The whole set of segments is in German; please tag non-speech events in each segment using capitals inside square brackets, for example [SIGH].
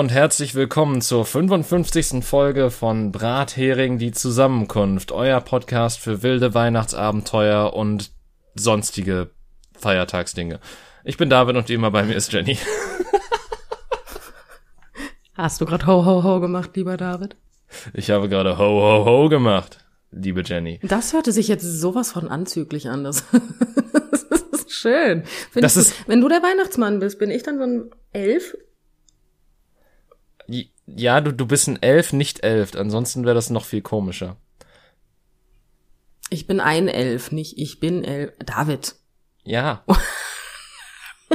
Und herzlich willkommen zur 55. Folge von Brathering die Zusammenkunft, euer Podcast für wilde Weihnachtsabenteuer und sonstige Feiertagsdinge. Ich bin David und wie immer bei mir ist Jenny. Hast du gerade ho, ho, ho gemacht, lieber David? Ich habe gerade ho, ho, ho gemacht, liebe Jenny. Das hörte sich jetzt sowas von anzüglich an. Das, [LAUGHS] das ist schön. Das ist- wenn du der Weihnachtsmann bist, bin ich dann so ein Elf? Ja, du, du bist ein Elf, nicht Elf, ansonsten wäre das noch viel komischer. Ich bin ein Elf, nicht ich bin Elf. David. Ja, [LAUGHS]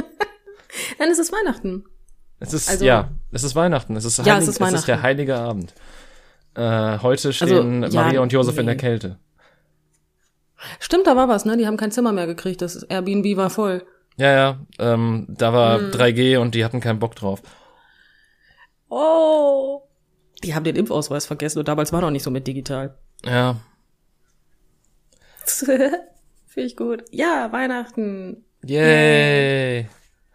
Nein, es ist Weihnachten. es ist, Also- ja, es ist Weihnachten, es ist, Ja, heilig, es ist es ist der heilige Abend. Äh, heute stehen Also, ja, Maria und Josef in der nee. Kälte. Stimmt, da war was, ne? Die haben kein Zimmer mehr gekriegt. Das Airbnb war voll. Ja, ja, ähm, da war Hm. 3G und die hatten keinen Bock drauf. Oh. Die haben den Impfausweis vergessen und damals war noch nicht so mit digital. Ja, [LAUGHS] Finde ich gut. Ja, Weihnachten. yay.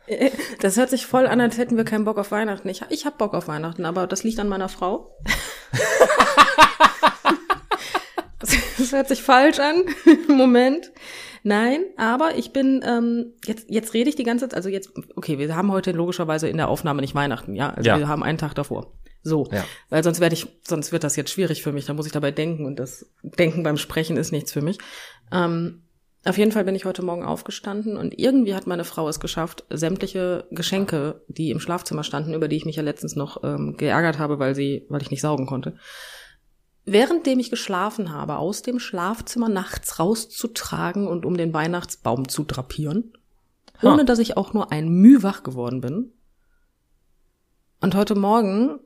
[LAUGHS] Das hört sich voll an, als hätten wir keinen Bock auf Weihnachten. Ich, ich hab Bock auf Weihnachten, aber das liegt an meiner Frau. das, [LAUGHS] das hört sich falsch an Moment. Nein, aber ich bin, ähm, jetzt, jetzt rede ich die ganze Zeit, also jetzt, okay, wir haben heute logischerweise in der Aufnahme nicht Weihnachten, ja? Also Ja. wir haben einen Tag davor. So. Ja. Weil sonst werde ich, sonst wird das jetzt schwierig für mich. Da muss ich dabei denken und das Denken beim Sprechen ist nichts für mich. Ähm, auf jeden Fall bin ich heute Morgen aufgestanden und irgendwie hat meine Frau es geschafft, sämtliche Geschenke, die im Schlafzimmer standen, über die ich mich ja letztens noch ähm, geärgert habe, weil sie, weil ich nicht saugen konnte, währenddem ich geschlafen habe, aus dem Schlafzimmer nachts rauszutragen und um den Weihnachtsbaum zu drapieren, Ha. ohne dass ich auch nur ein Müh wach geworden bin. Und heute Morgen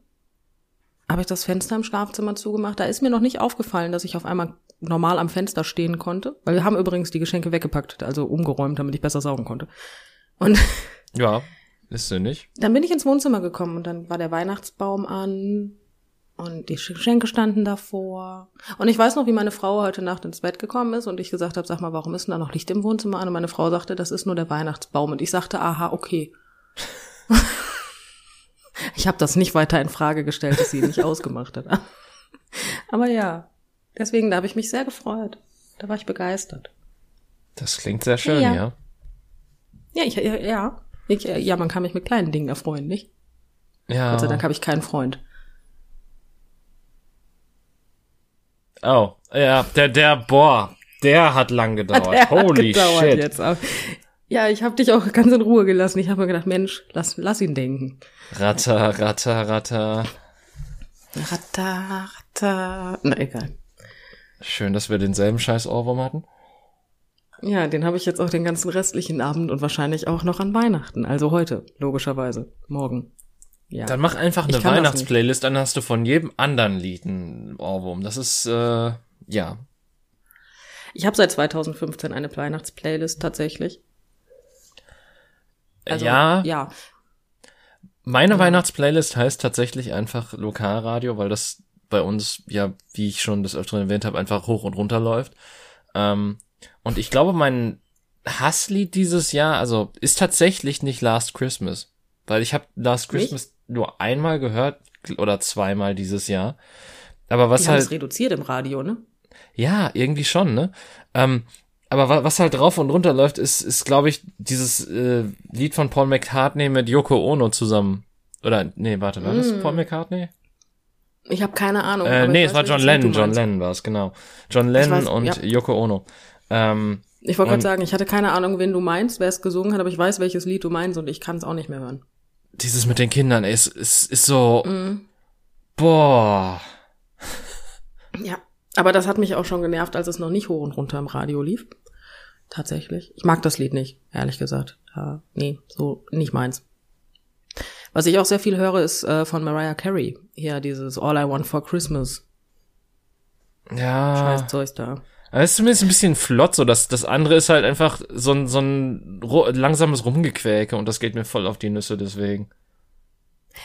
habe ich das Fenster im Schlafzimmer zugemacht. Da ist mir noch nicht aufgefallen, dass ich auf einmal normal am Fenster stehen konnte. Weil wir haben übrigens die Geschenke weggepackt, also umgeräumt, damit ich besser saugen konnte. Und Ja, ist sinnig. dann bin ich ins Wohnzimmer gekommen und dann war der Weihnachtsbaum an und die Geschenke standen davor. Und ich weiß noch, wie meine Frau heute Nacht ins Bett gekommen ist und ich gesagt habe, sag mal, warum ist denn da noch Licht im Wohnzimmer an? Und meine Frau sagte, das ist nur der Weihnachtsbaum. Und ich sagte, aha, okay. [LAUGHS] ich habe das nicht weiter in Frage gestellt, dass sie ihn nicht ausgemacht hat. [LAUGHS] Aber ja, deswegen, da habe ich mich sehr gefreut. Da war ich begeistert. Das klingt sehr schön, Ja. ja. Ja, ich, ja, ja. Ich, ja, man kann mich mit kleinen Dingen erfreuen, nicht? Ja. Gott sei Dank habe ich keinen Freund. Oh, ja, der, der, boah, der hat lang gedauert. Der hat Holy gedauert shit. Jetzt. auch. Ja, ich habe dich auch ganz in Ruhe gelassen. Ich habe mir gedacht, Mensch, lass, lass ihn denken. Ratter, ratter, ratter. Ratta, ratta. Na egal. Schön, dass wir denselben scheiß Ohrwurm hatten. Ja, den habe ich jetzt auch den ganzen restlichen Abend und wahrscheinlich auch noch an Weihnachten. Also heute, logischerweise. Morgen. Ja. Dann mach einfach eine das Weihnachtsplaylist, dann hast du von jedem anderen Lied einen Ohrwurm. Das ist, äh, ja. Ich habe seit 2015 eine Weihnachtsplaylist tatsächlich. Also, ja, Ja. meine Weihnachtsplaylist heißt tatsächlich einfach Lokalradio, weil das bei uns, ja, wie ich schon des Öfteren erwähnt habe, einfach hoch und runter läuft. Ähm, und ich glaube, mein Hasslied dieses Jahr, also ist tatsächlich nicht Last Christmas. Weil ich habe Last Nicht? Nur einmal gehört oder zweimal dieses Jahr. Aber was Die haben halt. es reduziert im Radio, ne? Ja, irgendwie schon, ne? Ähm, aber wa was halt drauf und runter läuft, ist, ist glaube ich, dieses äh, Lied von Paul McCartney mit Yoko Ono zusammen. Oder, nee, warte, war das Mm. Paul McCartney? Ich habe keine Ahnung. Äh, nee, es war John Lennon, John. Lennon war es, genau. John Lennon weiß, und ja. Yoko Ono. Ähm, Ich wollte gerade sagen, ich hatte keine Ahnung, wen du meinst, wer es gesungen hat, aber ich weiß, welches Lied du meinst und ich kann es auch nicht mehr hören. Dieses mit den Kindern, es ist, ist so, Mhm. boah. Ja, aber das hat mich auch schon genervt, als es noch nicht hoch und runter im Radio lief. Tatsächlich. Ich mag das Lied nicht, ehrlich gesagt. Ja, nee, so nicht meins. Was ich auch sehr viel höre, ist äh, von Mariah Carey. Hier dieses All I Want for Christmas. Ja. Scheiß Zeugs da. Es ist zumindest ein bisschen flott, so das, das andere ist halt einfach so ein, so ein langsames Rumgequäke und das geht mir voll auf die Nüsse deswegen.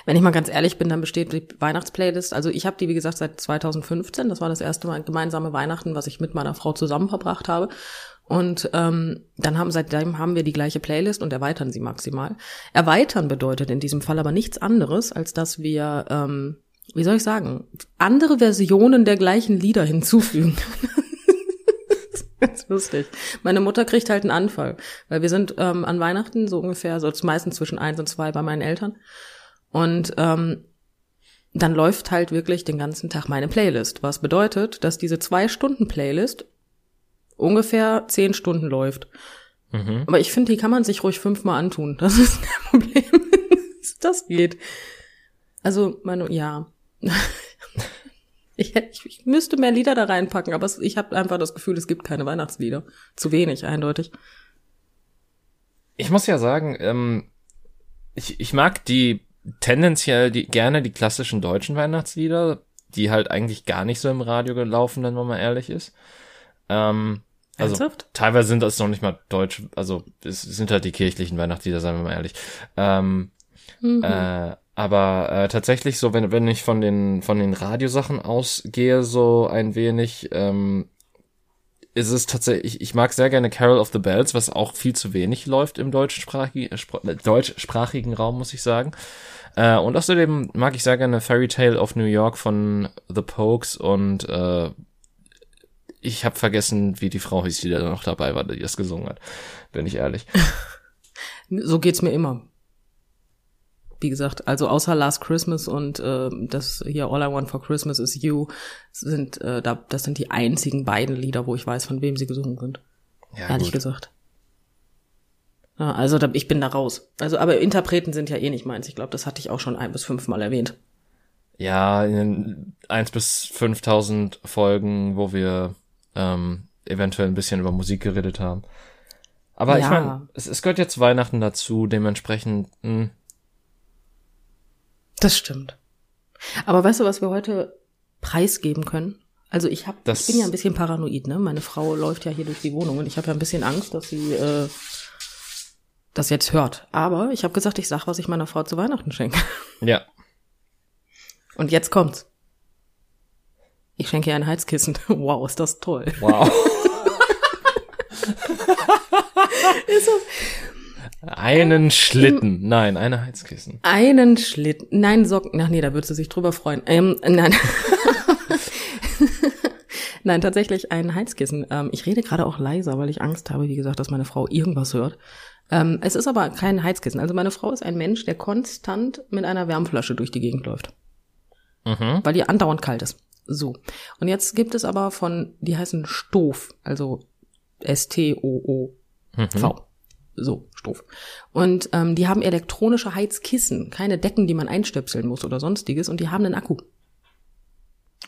Wenn ich mal ganz ehrlich bin, dann besteht die Weihnachtsplaylist. Also ich habe die, wie gesagt, seit 2015. Das war das erste Mal gemeinsame Weihnachten, was ich mit meiner Frau zusammen verbracht habe. Und ähm, dann haben seitdem haben wir die gleiche Playlist und erweitern sie maximal. Erweitern bedeutet in diesem Fall aber nichts anderes, als dass wir, ähm, wie soll ich sagen, andere Versionen der gleichen Lieder hinzufügen. [LAUGHS] das ist lustig. Meine Mutter kriegt halt einen Anfall, weil wir sind ähm, an Weihnachten so ungefähr, so meistens zwischen eins und zwei bei meinen Eltern. Und ähm, dann läuft halt wirklich den ganzen Tag meine Playlist, was bedeutet, dass diese zwei Stunden Playlist ungefähr zehn Stunden läuft. Mhm. Aber ich finde, die kann man sich ruhig fünfmal antun. Das ist [LAUGHS] kein Problem. das geht. Also, meine, ja. Ich, ich, ich müsste mehr Lieder da reinpacken, aber ich habe einfach das Gefühl, es gibt keine Weihnachtslieder. Zu wenig, eindeutig. Ich muss ja sagen, ähm, ich, ich mag die tendenziell die, gerne die klassischen deutschen Weihnachtslieder, die halt eigentlich gar nicht so im Radio gelaufen, wenn man mal ehrlich ist. Ähm, also Ernsthaft? teilweise sind das noch nicht mal deutsch, also es sind halt die kirchlichen Weihnachtslieder, sagen wir mal ehrlich. Ähm, mhm. äh, aber äh, tatsächlich so, wenn, wenn ich von den von den Radiosachen ausgehe, so ein wenig, ähm, ist es tatsächlich, ich mag sehr gerne Carol of the Bells, was auch viel zu wenig läuft im deutschsprachigen, äh, deutschsprachigen Raum, muss ich sagen. Äh, und außerdem mag ich sehr gerne Fairy Tale of New York von The Pokes und äh, ich habe vergessen, wie die Frau hieß, die da noch dabei war, die das gesungen hat. Bin ich ehrlich. [LAUGHS] so geht's mir immer. Wie gesagt, also außer Last Christmas und äh, das hier All I Want for Christmas is You sind äh, da, das sind die einzigen beiden Lieder, wo ich weiß, von wem sie gesungen sind. Ja, Ehrlich gut. gesagt. Ja, also da, ich bin da raus. Also, aber Interpreten sind ja eh nicht meins. Ich glaube, das hatte ich auch schon ein bis fünfmal erwähnt. Ja, in eins bis fünftausend Folgen, wo wir ähm, eventuell ein bisschen über Musik geredet haben. Aber ja. ich meine, es, es gehört jetzt Weihnachten dazu, dementsprechend. Mh. Das stimmt. Aber weißt du, was wir heute preisgeben können? Also ich hab, das, ich bin ja ein bisschen paranoid, ne? Meine Frau läuft ja hier durch die Wohnung und ich habe ja ein bisschen Angst, dass sie äh, das jetzt hört. Aber ich habe gesagt, ich sag, was ich meiner Frau zu Weihnachten schenke. Ja. Und jetzt kommt's. Ich schenke ihr ein Heizkissen. [LAUGHS] Wow, ist das toll. Wow. [LAUGHS] ist das, einen Schlitten. Nein, eine Heizkissen. Einen Schlitten. Nein, Socken. Ach nee, da würde sie sich drüber freuen. Ähm, nein. [LAUGHS] nein, tatsächlich ein Heizkissen. Ähm, ich rede gerade auch leiser, weil ich Angst habe, wie gesagt, dass meine Frau irgendwas hört. Ähm, es ist aber kein Heizkissen. Also meine Frau ist ein Mensch, der konstant mit einer Wärmflasche durch die Gegend läuft. Mhm. Weil ihr andauernd kalt ist. So. Und jetzt gibt es aber von, die heißen Stof, also S-T-O-O-V. Mhm. So, Stof. Und ähm, die haben elektronische Heizkissen, keine Decken, die man einstöpseln muss oder sonstiges, und die haben einen Akku.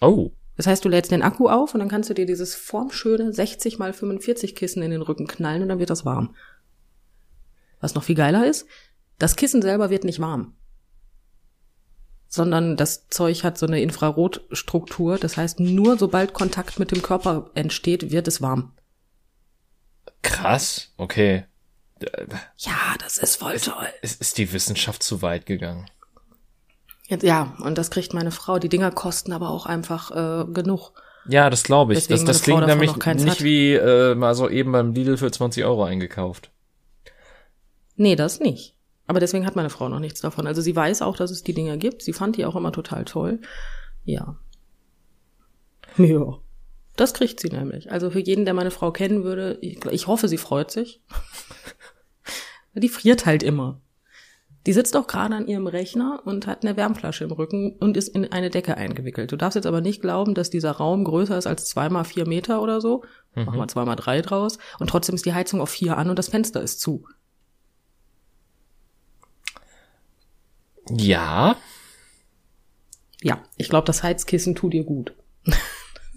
Oh. Das heißt, du lädst den Akku auf und dann kannst du dir dieses formschöne 60 mal 45 Kissen in den Rücken knallen und dann wird das warm. Was noch viel geiler ist, das Kissen selber wird nicht warm sondern das Zeug hat so eine Infrarotstruktur. Das heißt, nur sobald Kontakt mit dem Körper entsteht, wird es warm. Krass, okay. Ja, das ist voll toll. Ist, ist die Wissenschaft zu weit gegangen? Ja, und das kriegt meine Frau. Die Dinger kosten aber auch einfach äh, genug. Ja, das glaube ich. das, das klingt nämlich nicht hat. wie äh, mal so eben beim Lidl für 20 Euro eingekauft. Nee, das nicht. Aber deswegen hat meine Frau noch nichts davon. Also sie weiß auch, dass es die Dinger gibt. Sie fand die auch immer total toll. Ja. [LAUGHS] Ja. Das kriegt sie nämlich. Also für jeden, der meine Frau kennen würde, ich, ich hoffe, sie freut sich. [LAUGHS] die friert halt immer. Die sitzt auch gerade an ihrem Rechner und hat eine Wärmflasche im Rücken und ist in eine Decke eingewickelt. Du darfst jetzt aber nicht glauben, dass dieser Raum größer ist als zweimal vier Meter oder so. Mhm. Machen wir zweimal drei draus. Und trotzdem ist die Heizung auf vier an und das Fenster ist zu. Ja. Ja, ich glaube, das Heizkissen tut dir gut.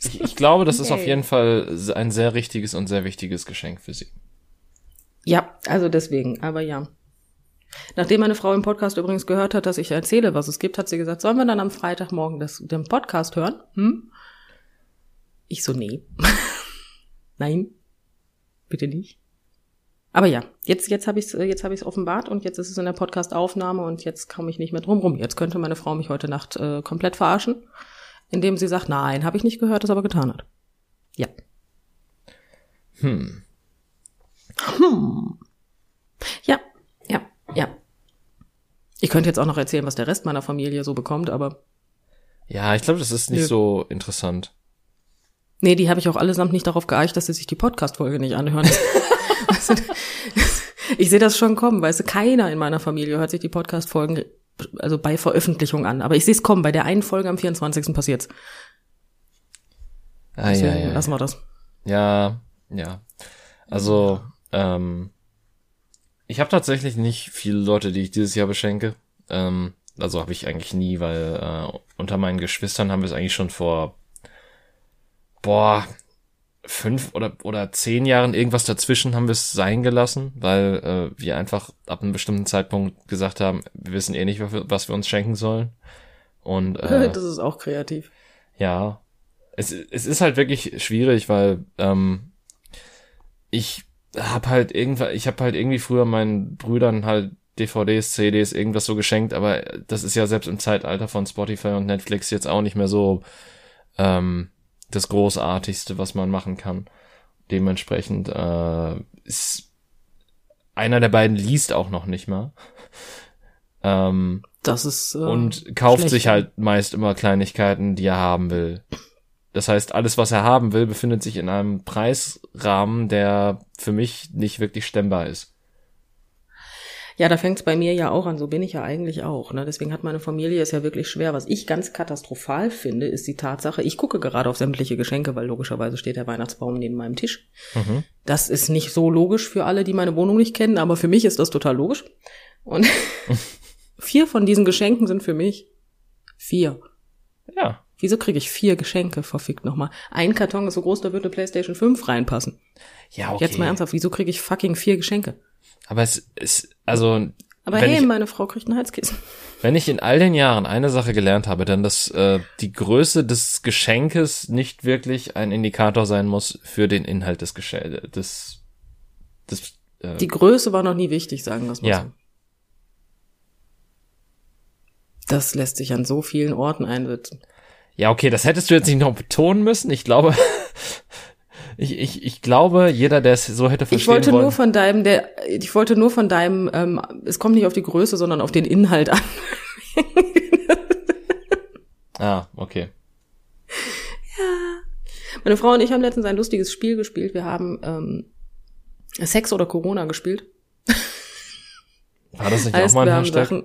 ich, ich glaube, das ist auf jeden Fall ein sehr richtiges und sehr wichtiges Geschenk für sie. Ja, also deswegen, aber ja. Nachdem meine Frau im Podcast übrigens gehört hat, dass ich erzähle, was es gibt, hat sie gesagt, sollen wir dann am Freitagmorgen das, den Podcast hören? Hm? Ich so, nee. [LAUGHS] Nein, bitte nicht. Aber ja, jetzt, jetzt habe ich es jetzt hab ich's offenbart und jetzt ist es in der Podcast-Aufnahme und jetzt komme ich nicht mehr drum rum. Jetzt könnte meine Frau mich heute Nacht äh, komplett verarschen, indem sie sagt, nein, habe ich nicht gehört, das aber getan hat. Ja. Hm. Hm. Ja, ja, ja. Ich könnte jetzt auch noch erzählen, was der Rest meiner Familie so bekommt, aber Ja, ich glaube, das ist nicht Nö. so interessant. nee, die habe ich auch allesamt nicht darauf geeicht, dass sie sich die Podcast-Folge nicht anhören. Du, [LAUGHS] ich sehe das schon kommen, weißt du, keiner in meiner Familie hört sich die Podcast-Folgen also bei Veröffentlichung an. Aber ich sehe es kommen, bei der einen Folge am 24. passiert's. Ah, Deswegen ja, ja. lassen wir das. Ja, ja. Also, ähm, ich habe tatsächlich nicht viele Leute, die ich dieses Jahr beschenke. Ähm, also habe ich eigentlich nie, weil äh, unter meinen Geschwistern haben wir es eigentlich schon vor boah fünf oder oder zehn Jahren irgendwas dazwischen haben wir es sein gelassen, weil äh, wir einfach ab einem bestimmten Zeitpunkt gesagt haben, wir wissen eh nicht, was wir, uns schenken sollen. Und [LAUGHS] äh, das ist auch kreativ. ja, es, es ist halt wirklich schwierig, weil ähm, ich hab halt irgendwann, ich hab halt irgendwie früher meinen Brüdern halt DVDs, CDs, irgendwas so geschenkt, aber das ist ja selbst im Zeitalter von Spotify und Netflix jetzt auch nicht mehr so ähm, das Großartigste, was man machen kann. Dementsprechend äh, ist einer der beiden liest auch noch nicht mal. [LAUGHS] Ähm, Das ist äh, und kauft schlecht. sich halt meist immer Kleinigkeiten, die er haben will. Das heißt, alles, was er haben will, befindet sich in einem Preisrahmen, der für mich nicht wirklich stemmbar ist. Ja, da fängt's bei mir ja auch an. So bin ich ja eigentlich auch. Ne? Deswegen hat meine Familie es ja wirklich schwer. Was ich ganz katastrophal finde, ist die Tatsache, ich gucke gerade auf sämtliche Geschenke, weil logischerweise steht der Weihnachtsbaum neben meinem Tisch. Mhm. Das ist nicht so logisch für alle, die meine Wohnung nicht kennen, aber für mich ist das total logisch. Und [LAUGHS] vier von diesen Geschenken sind für mich. Vier. Ja. Wieso kriege ich vier Geschenke, verfickt nochmal? Ein Karton ist so groß, da würde eine Playstation 5 reinpassen. Ja, okay. Jetzt mal ernsthaft, wieso kriege ich fucking vier Geschenke? Aber es ist, also, Aber hey, ich, meine Frau kriegt ein Heizkissen. [LAUGHS] wenn ich in all den Jahren eine Sache gelernt habe, dann, dass äh, die Größe des Geschenkes nicht wirklich ein Indikator sein muss für den Inhalt des Geschenkes, des, des, äh, Die Größe war noch nie wichtig, sagen wir es mal Ja. so. Das lässt sich an so vielen Orten einsetzen. Ja, okay, das hättest du jetzt nicht noch betonen müssen. Ich glaube, [LAUGHS] ich, ich, ich glaube, jeder, der es so hätte verstehen Ich wollte wollen. nur von deinem, der, ich wollte nur von deinem, ähm, es kommt nicht auf die Größe, sondern auf den Inhalt an. [LAUGHS] ah, okay. Meine Frau und ich haben letztens ein lustiges Spiel gespielt. Wir haben ähm, Sex oder Corona gespielt. War das nicht Heißt, auch mal ein Hashtag? Sachen.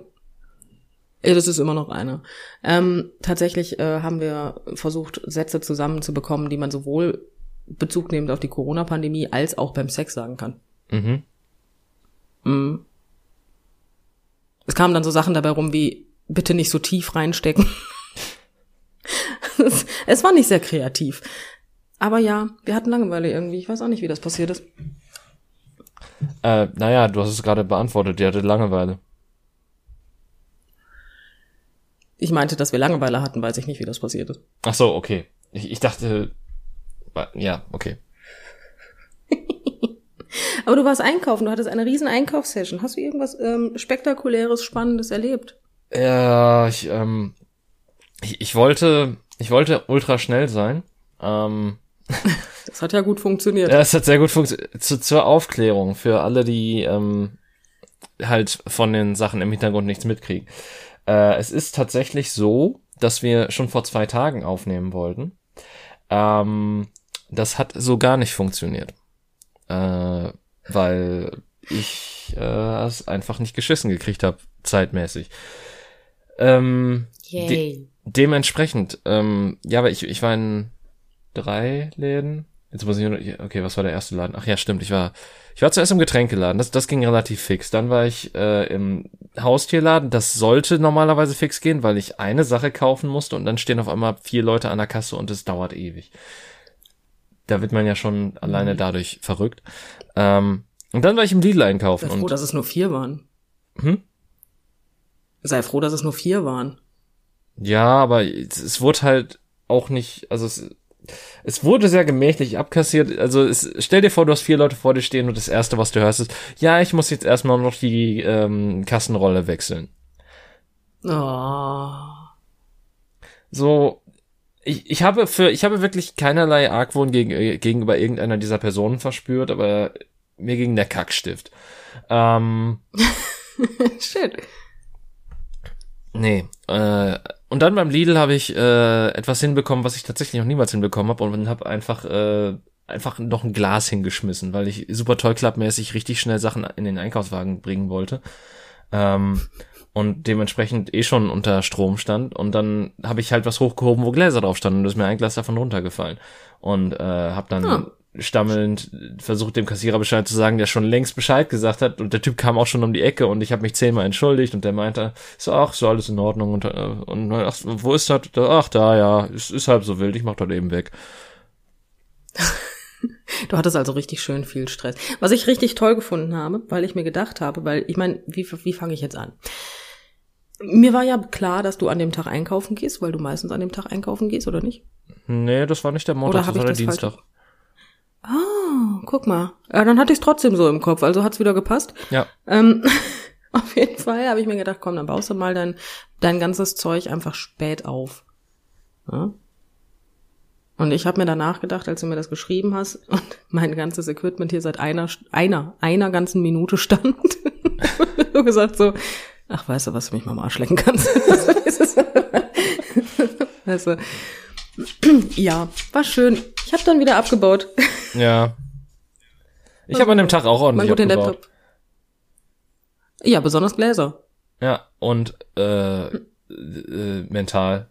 Ja, das ist immer noch einer. Ähm, tatsächlich äh, haben wir versucht, Sätze zusammenzubekommen, die man sowohl Bezug nehmend auf die Corona-Pandemie als auch beim Sex sagen kann. Mhm. Mhm. Es kamen dann so Sachen dabei rum wie, bitte nicht so tief reinstecken. es, [LAUGHS] es war nicht sehr kreativ. Aber ja, wir hatten Langeweile irgendwie. Ich weiß auch nicht, wie das passiert ist. Äh, naja, du hast es gerade beantwortet. Die hatte Langeweile. Ich meinte, dass wir Langeweile hatten, weiß ich nicht, wie das passiert ist. Ach so, okay. Ich, ich dachte, ja, okay. [LAUGHS] Aber du warst einkaufen, du hattest eine riesen Einkaufssession. Hast du irgendwas ähm, spektakuläres, spannendes erlebt? Ja, ich, ähm, ich, ich wollte, ich wollte ultra schnell sein. Ähm, [LAUGHS] Das hat ja gut funktioniert. Ja, es hat sehr gut funktioniert. Zu, zur Aufklärung für alle, die ähm, halt von den Sachen im Hintergrund nichts mitkriegen. Äh, es ist tatsächlich so, dass wir schon vor zwei Tagen aufnehmen wollten. Ähm, das hat so gar nicht funktioniert. Äh, weil ich äh, es einfach nicht geschissen gekriegt habe, zeitmäßig. Ähm, Yay. dementsprechend, ähm, ja, aber ich, ich war in drei Läden. Jetzt muss ich nur, okay, was war der erste Laden? Ach ja, stimmt, ich war, ich war zuerst im Getränkeladen, das, das ging relativ fix. Dann war ich äh, im Haustierladen, das sollte normalerweise fix gehen, weil ich eine Sache kaufen musste und dann stehen auf einmal vier Leute an der Kasse und es dauert ewig. Da wird man ja schon alleine dadurch verrückt. Ähm, und dann war ich im Lidl einkaufen Sei froh, und dass es nur vier waren. Hm? Sei froh, dass es nur vier waren. Ja, aber es, es wurde halt auch nicht, also es, es wurde sehr gemächlich abkassiert. Also es, stell dir vor, du hast vier Leute vor dir stehen und das erste, was du hörst, ist, ja, ich muss jetzt erstmal noch die ähm, Kassenrolle wechseln. Oh. So, ich, ich habe für, ich habe wirklich keinerlei Argwohn gegen, äh, gegenüber irgendeiner dieser Personen verspürt, aber mir ging der Kackstift. Ähm, [LAUGHS] Schön. nee, äh, und dann beim Lidl habe ich äh, etwas hinbekommen, was ich tatsächlich noch niemals hinbekommen habe und habe einfach äh, einfach noch ein Glas hingeschmissen, weil ich super toll klappmäßig richtig schnell Sachen in den Einkaufswagen bringen wollte. Ähm, und dementsprechend eh schon unter Strom stand und dann habe ich halt was hochgehoben, wo Gläser drauf standen und ist mir ein Glas davon runtergefallen und äh, habe dann Ah. Stammelnd versucht dem Kassierer Bescheid zu sagen, der schon längst Bescheid gesagt hat und der Typ kam auch schon um die Ecke und ich habe mich zehnmal entschuldigt und der meinte, so ach, so alles in Ordnung und, äh, und ach, wo ist das? Ach da ja, es ist halb so wild, ich mach das eben weg. [LAUGHS] Du hattest also richtig schön viel Stress. Was ich richtig toll gefunden habe, weil ich mir gedacht habe, weil ich meine, wie, wie fange ich jetzt an? Mir war ja klar, dass du an dem Tag einkaufen gehst, weil du meistens an dem Tag einkaufen gehst, oder nicht? Nee, das war nicht der Montag, Oder das war der Dienstag. Ah, guck mal. Ja, dann hatte ich es trotzdem so im Kopf, also hat's wieder gepasst. Ja. Ähm, [LAUGHS] auf jeden Fall habe ich mir gedacht, komm, dann baust du mal dein, dein ganzes Zeug einfach spät auf. Ja? Und ich habe mir danach gedacht, als du mir das geschrieben hast [LAUGHS] und mein ganzes Equipment hier seit einer, einer, einer ganzen Minute stand, [LAUGHS] so gesagt so, ach, weißt du, was du mich mal am Arsch lecken kannst. Du, [CLEARS THROAT] ja, war schön. Ich habe dann wieder abgebaut. Ja. Ich habe an dem Tag auch ordentlich den abgebaut. Laptop. Ja, besonders Gläser. Ja, und äh, äh, mental.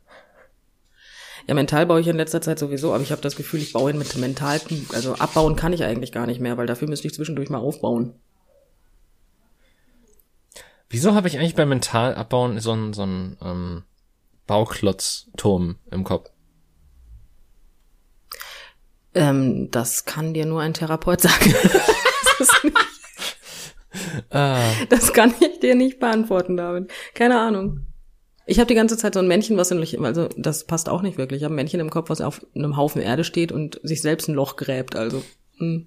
Ja, mental baue ich in letzter Zeit sowieso, aber ich habe das Gefühl, ich baue ihn mit mental, also abbauen kann ich eigentlich gar nicht mehr, weil dafür müsste ich zwischendurch mal aufbauen. Wieso habe ich eigentlich beim mental abbauen so einen so einen ähm, Bauklotzturm im Kopf? Ähm, das kann dir nur ein Therapeut sagen. [LAUGHS] das, [LAUGHS] Ah, das kann ich dir nicht beantworten, David. Keine Ahnung. Ich habe die ganze Zeit so ein Männchen, was in, also das passt auch nicht wirklich. Ich habe ein Männchen im Kopf, was auf einem Haufen Erde steht und sich selbst ein Loch gräbt. Also, hm.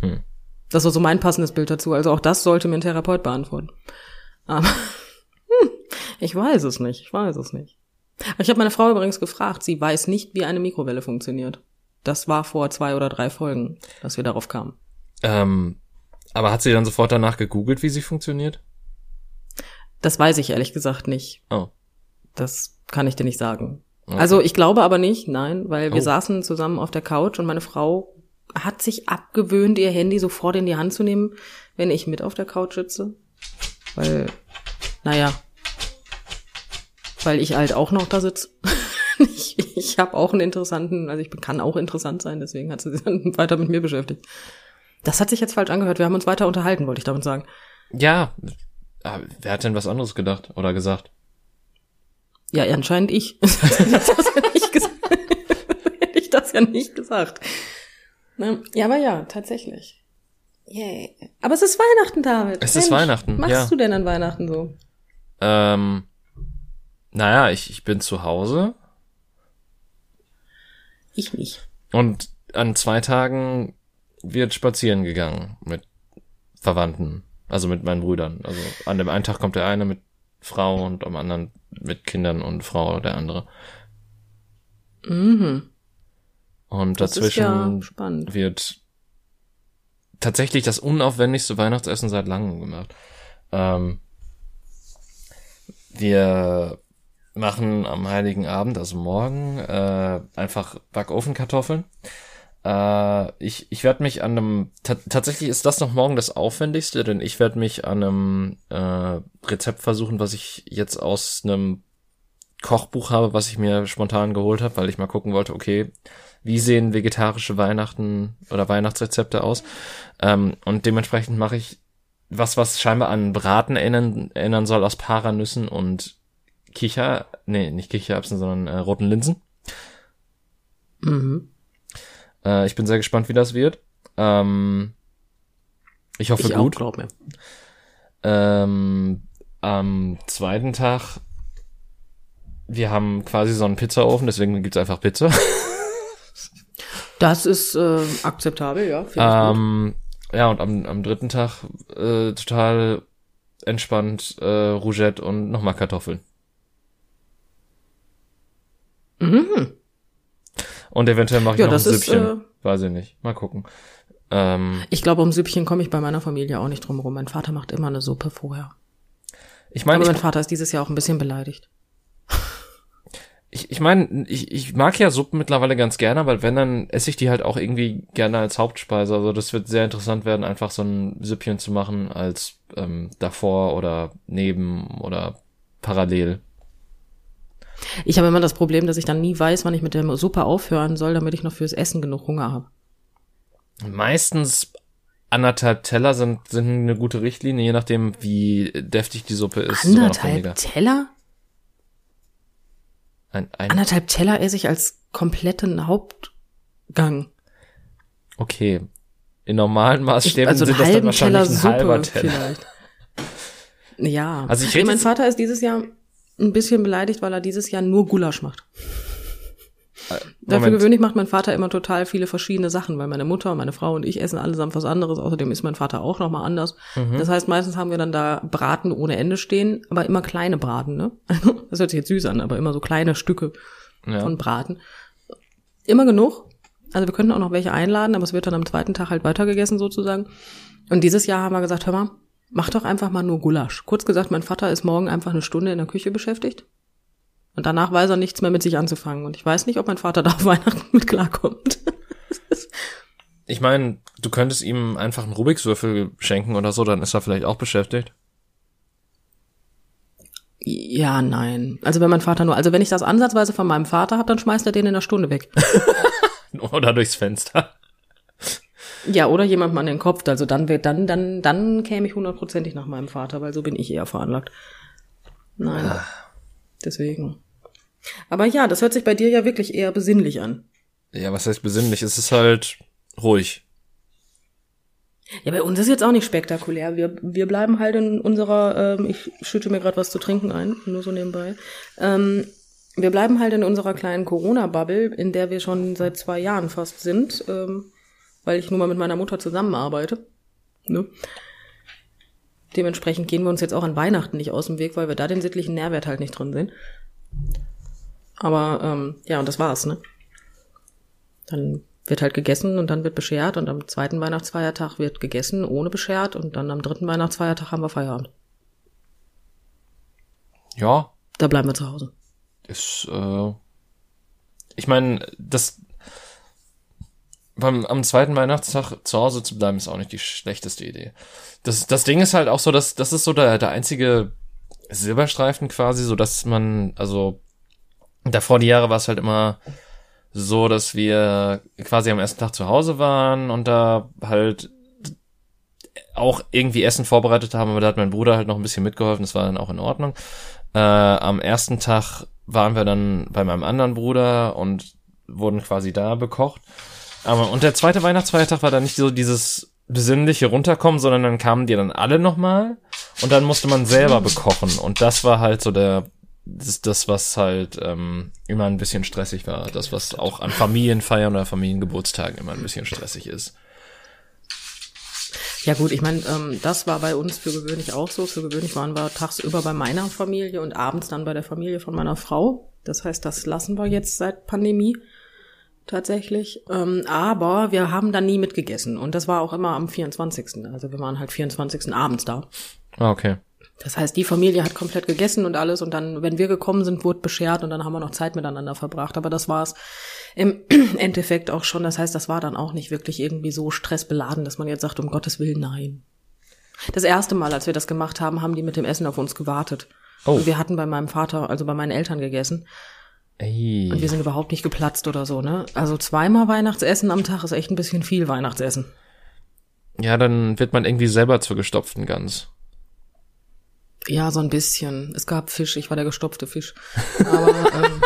Hm. das war so mein passendes Bild dazu. Also auch das sollte mir ein Therapeut beantworten. Aber ich weiß es nicht. Ich weiß es nicht. Ich habe meine Frau übrigens gefragt. Sie weiß nicht, wie eine Mikrowelle funktioniert. Das war vor zwei oder drei Folgen, dass wir darauf kamen. ähm, aber hat sie dann sofort danach gegoogelt, wie sie funktioniert? Das weiß ich ehrlich gesagt nicht. Oh. Das kann ich dir nicht sagen. Okay. Also ich glaube aber nicht, nein, weil wir Oh. saßen zusammen auf der Couch und meine Frau hat sich abgewöhnt, ihr Handy sofort in die Hand zu nehmen, wenn ich mit auf der Couch sitze. Weil, naja, weil ich halt auch noch da sitze. [LAUGHS] ich ich habe auch einen interessanten, also ich kann auch interessant sein, deswegen hat sie sich dann weiter mit mir beschäftigt. Das hat sich jetzt falsch angehört. Wir haben uns weiter unterhalten, wollte ich damit sagen. Ja. Aber wer hat denn was anderes gedacht oder gesagt? Ja, anscheinend ich. [LAUGHS] [LAUGHS] Hätte ich das ja nicht gesagt. Hätte ich das ja nicht gesagt. Na, Ja, aber ja, tatsächlich. Yay. Aber es ist Weihnachten, David. Es ist Weihnachten, Was machst ja. du denn an Weihnachten so? Ähm, naja, ich, ich bin zu Hause Ich nicht. und an zwei Tagen wird spazieren gegangen mit Verwandten, also mit meinen Brüdern. Also an dem einen Tag kommt der eine mit Frau und am anderen mit Kindern und Frau der andere. Mhm. Und Das dazwischen ja wird tatsächlich das unaufwendigste Weihnachtsessen seit langem gemacht. Ähm, wir machen am Heiligen Abend, also morgen, äh, einfach Backofenkartoffeln. Äh, ich ich werde mich an einem, ta tatsächlich ist das noch morgen das Aufwendigste, denn ich werde mich an einem äh, Rezept versuchen, was ich jetzt aus einem Kochbuch habe, was ich mir spontan geholt habe, weil ich mal gucken wollte, okay, wie sehen vegetarische Weihnachten oder Weihnachtsrezepte aus? Ähm, und dementsprechend mache ich was, was scheinbar an Braten erinnern, erinnern soll aus Paranüssen und Kicher, nee, nicht Kichererbsen, sondern äh, roten Linsen. Mhm. Äh, ich bin sehr gespannt, wie das wird. Ähm, ich hoffe Ich auch, gut. glaub mir. Ähm, am zweiten Tag, wir haben quasi so einen Pizzaofen, deswegen gibt's einfach Pizza. Das ist äh, akzeptabel, ja. Ähm, ja, und am, am dritten Tag äh, total entspannt äh, Rougette und nochmal Kartoffeln. Mhm. Und eventuell mache ich Ja, noch ein das ist, Süppchen. äh, Weiß ich nicht. Mal gucken. Ähm, Ich glaube, um Süppchen komme ich bei meiner Familie auch nicht drum rum. Mein Vater macht immer eine Suppe vorher. ich meine, mein Vater ist dieses Jahr auch ein bisschen beleidigt. ich, ich, mein, ich, ich mag ja Suppen mittlerweile ganz gerne, weil wenn, dann esse ich die halt auch irgendwie gerne als Hauptspeise. Also das wird sehr interessant werden, einfach so ein Süppchen zu machen als ähm, davor oder neben oder parallel. Ich habe immer das Problem, dass ich dann nie weiß, wann ich mit der Suppe aufhören soll, damit ich noch fürs Essen genug Hunger habe. Meistens anderthalb Teller sind, sind eine gute Richtlinie, je nachdem, wie deftig die Suppe ist. Anderthalb. Teller? Ein, ein, Anderthalb Teller esse ich als kompletten Hauptgang. okay. In normalen Maßstäben also sind das dann Teller wahrscheinlich ein halber Suppe Teller. vielleicht. Ja. Also ich rede mein Vater ist dieses Jahr ein bisschen beleidigt, weil er dieses Jahr nur Gulasch macht. Dafür Moment. gewöhnlich macht mein Vater immer total viele verschiedene Sachen, weil meine Mutter, meine Frau und ich essen allesamt was anderes. Außerdem ist mein Vater auch nochmal anders. Mhm. Das heißt, meistens haben wir dann da Braten ohne Ende stehen, aber immer kleine Braten, ne? Das hört sich jetzt süß an, aber immer so kleine Stücke Ja. von Braten. Immer genug. Also wir könnten auch noch welche einladen, aber es wird dann am zweiten Tag halt weitergegessen sozusagen. Und dieses Jahr haben wir gesagt, hör mal, mach doch einfach mal nur Gulasch. Kurz gesagt, mein Vater ist morgen einfach eine Stunde in der Küche beschäftigt. Und danach weiß er nichts mehr mit sich anzufangen. Und ich weiß nicht, ob mein Vater [LAUGHS] da auf Weihnachten mit klarkommt. [LAUGHS] Ich meine, du könntest ihm einfach einen Rubikswürfel schenken oder so, dann ist er vielleicht auch beschäftigt. ja, nein. Also wenn mein Vater nur, also wenn ich das ansatzweise von meinem Vater habe, dann schmeißt er den in einer Stunde weg. [LAUGHS] Oder durchs Fenster. Ja, oder jemand mal an den Kopf. Also dann wird, dann, dann, dann käme ich hundertprozentig nach meinem Vater, weil so bin ich eher veranlagt. Nein. Deswegen. Aber ja, das hört sich bei dir ja wirklich eher besinnlich an. Ja, was heißt besinnlich? Es ist halt ruhig. Ja, bei uns ist jetzt auch nicht spektakulär. Wir, wir bleiben halt in unserer, ähm, ich schütte mir gerade was zu trinken ein, nur so nebenbei. Ähm, wir bleiben halt in unserer kleinen Corona-Bubble, in der wir schon seit zwei Jahren fast sind, ähm, weil ich nun mal mit meiner Mutter zusammenarbeite. Ne? Dementsprechend gehen wir uns jetzt auch an Weihnachten nicht aus dem Weg, weil wir da den sittlichen Nährwert halt nicht drin sehen. Aber ähm, ja, und das war's, ne? Dann wird halt gegessen und dann wird beschert und am zweiten Weihnachtsfeiertag wird gegessen ohne beschert und dann am dritten Weihnachtsfeiertag haben wir Feierabend. Ja, Da bleiben wir zu Hause. ist, äh, ich meine, das, beim, am zweiten Weihnachtstag zu Hause zu bleiben, ist auch nicht die schlechteste Idee. Das, das Ding ist halt auch so, dass, das ist so der, der einzige Silberstreifen quasi, so dass man, also, davor die Jahre war es halt immer so, dass wir quasi am ersten Tag zu Hause waren und da halt auch irgendwie Essen vorbereitet haben, aber da hat mein Bruder halt noch ein bisschen mitgeholfen, das war dann auch in Ordnung. Äh, am ersten Tag waren wir dann bei meinem anderen Bruder und wurden quasi da bekocht. Aber und der zweite Weihnachtsfeiertag war dann nicht so dieses besinnliche runterkommen, sondern dann kamen die dann alle nochmal und dann musste man selber bekochen und das war halt so der das, das was halt ähm, immer ein bisschen stressig war, das was auch an Familienfeiern oder Familiengeburtstagen immer ein bisschen stressig ist. Ja gut, ich meine, ähm, das war bei uns für gewöhnlich auch so. Für gewöhnlich waren wir tagsüber bei meiner Familie und abends dann bei der Familie von meiner Frau. Das heißt, das lassen wir jetzt seit Pandemie tatsächlich. Ähm, aber wir haben dann nie mitgegessen und das war auch immer am 24. Also wir waren halt 24. abends da. Ah, okay. Das heißt, die Familie hat komplett gegessen und alles und dann, wenn wir gekommen sind, wurde beschert und dann haben wir noch Zeit miteinander verbracht. Aber das war es im [CLEARS THROAT] Endeffekt auch schon. Das heißt, das war dann auch nicht wirklich irgendwie so stressbeladen, dass man jetzt sagt, um Gottes Willen, nein. Das erste Mal, als wir das gemacht haben, haben die mit dem Essen auf uns gewartet. Oh. Und wir hatten bei meinem Vater, also bei meinen Eltern gegessen. Ey. Und wir sind überhaupt nicht geplatzt oder so, ne? Also zweimal Weihnachtsessen am Tag ist echt ein bisschen viel Weihnachtsessen. Ja, dann wird man irgendwie selber zur gestopften Gans. Ja, so ein bisschen. Es gab Fisch, ich war der gestopfte Fisch. [LAUGHS] Aber, ähm,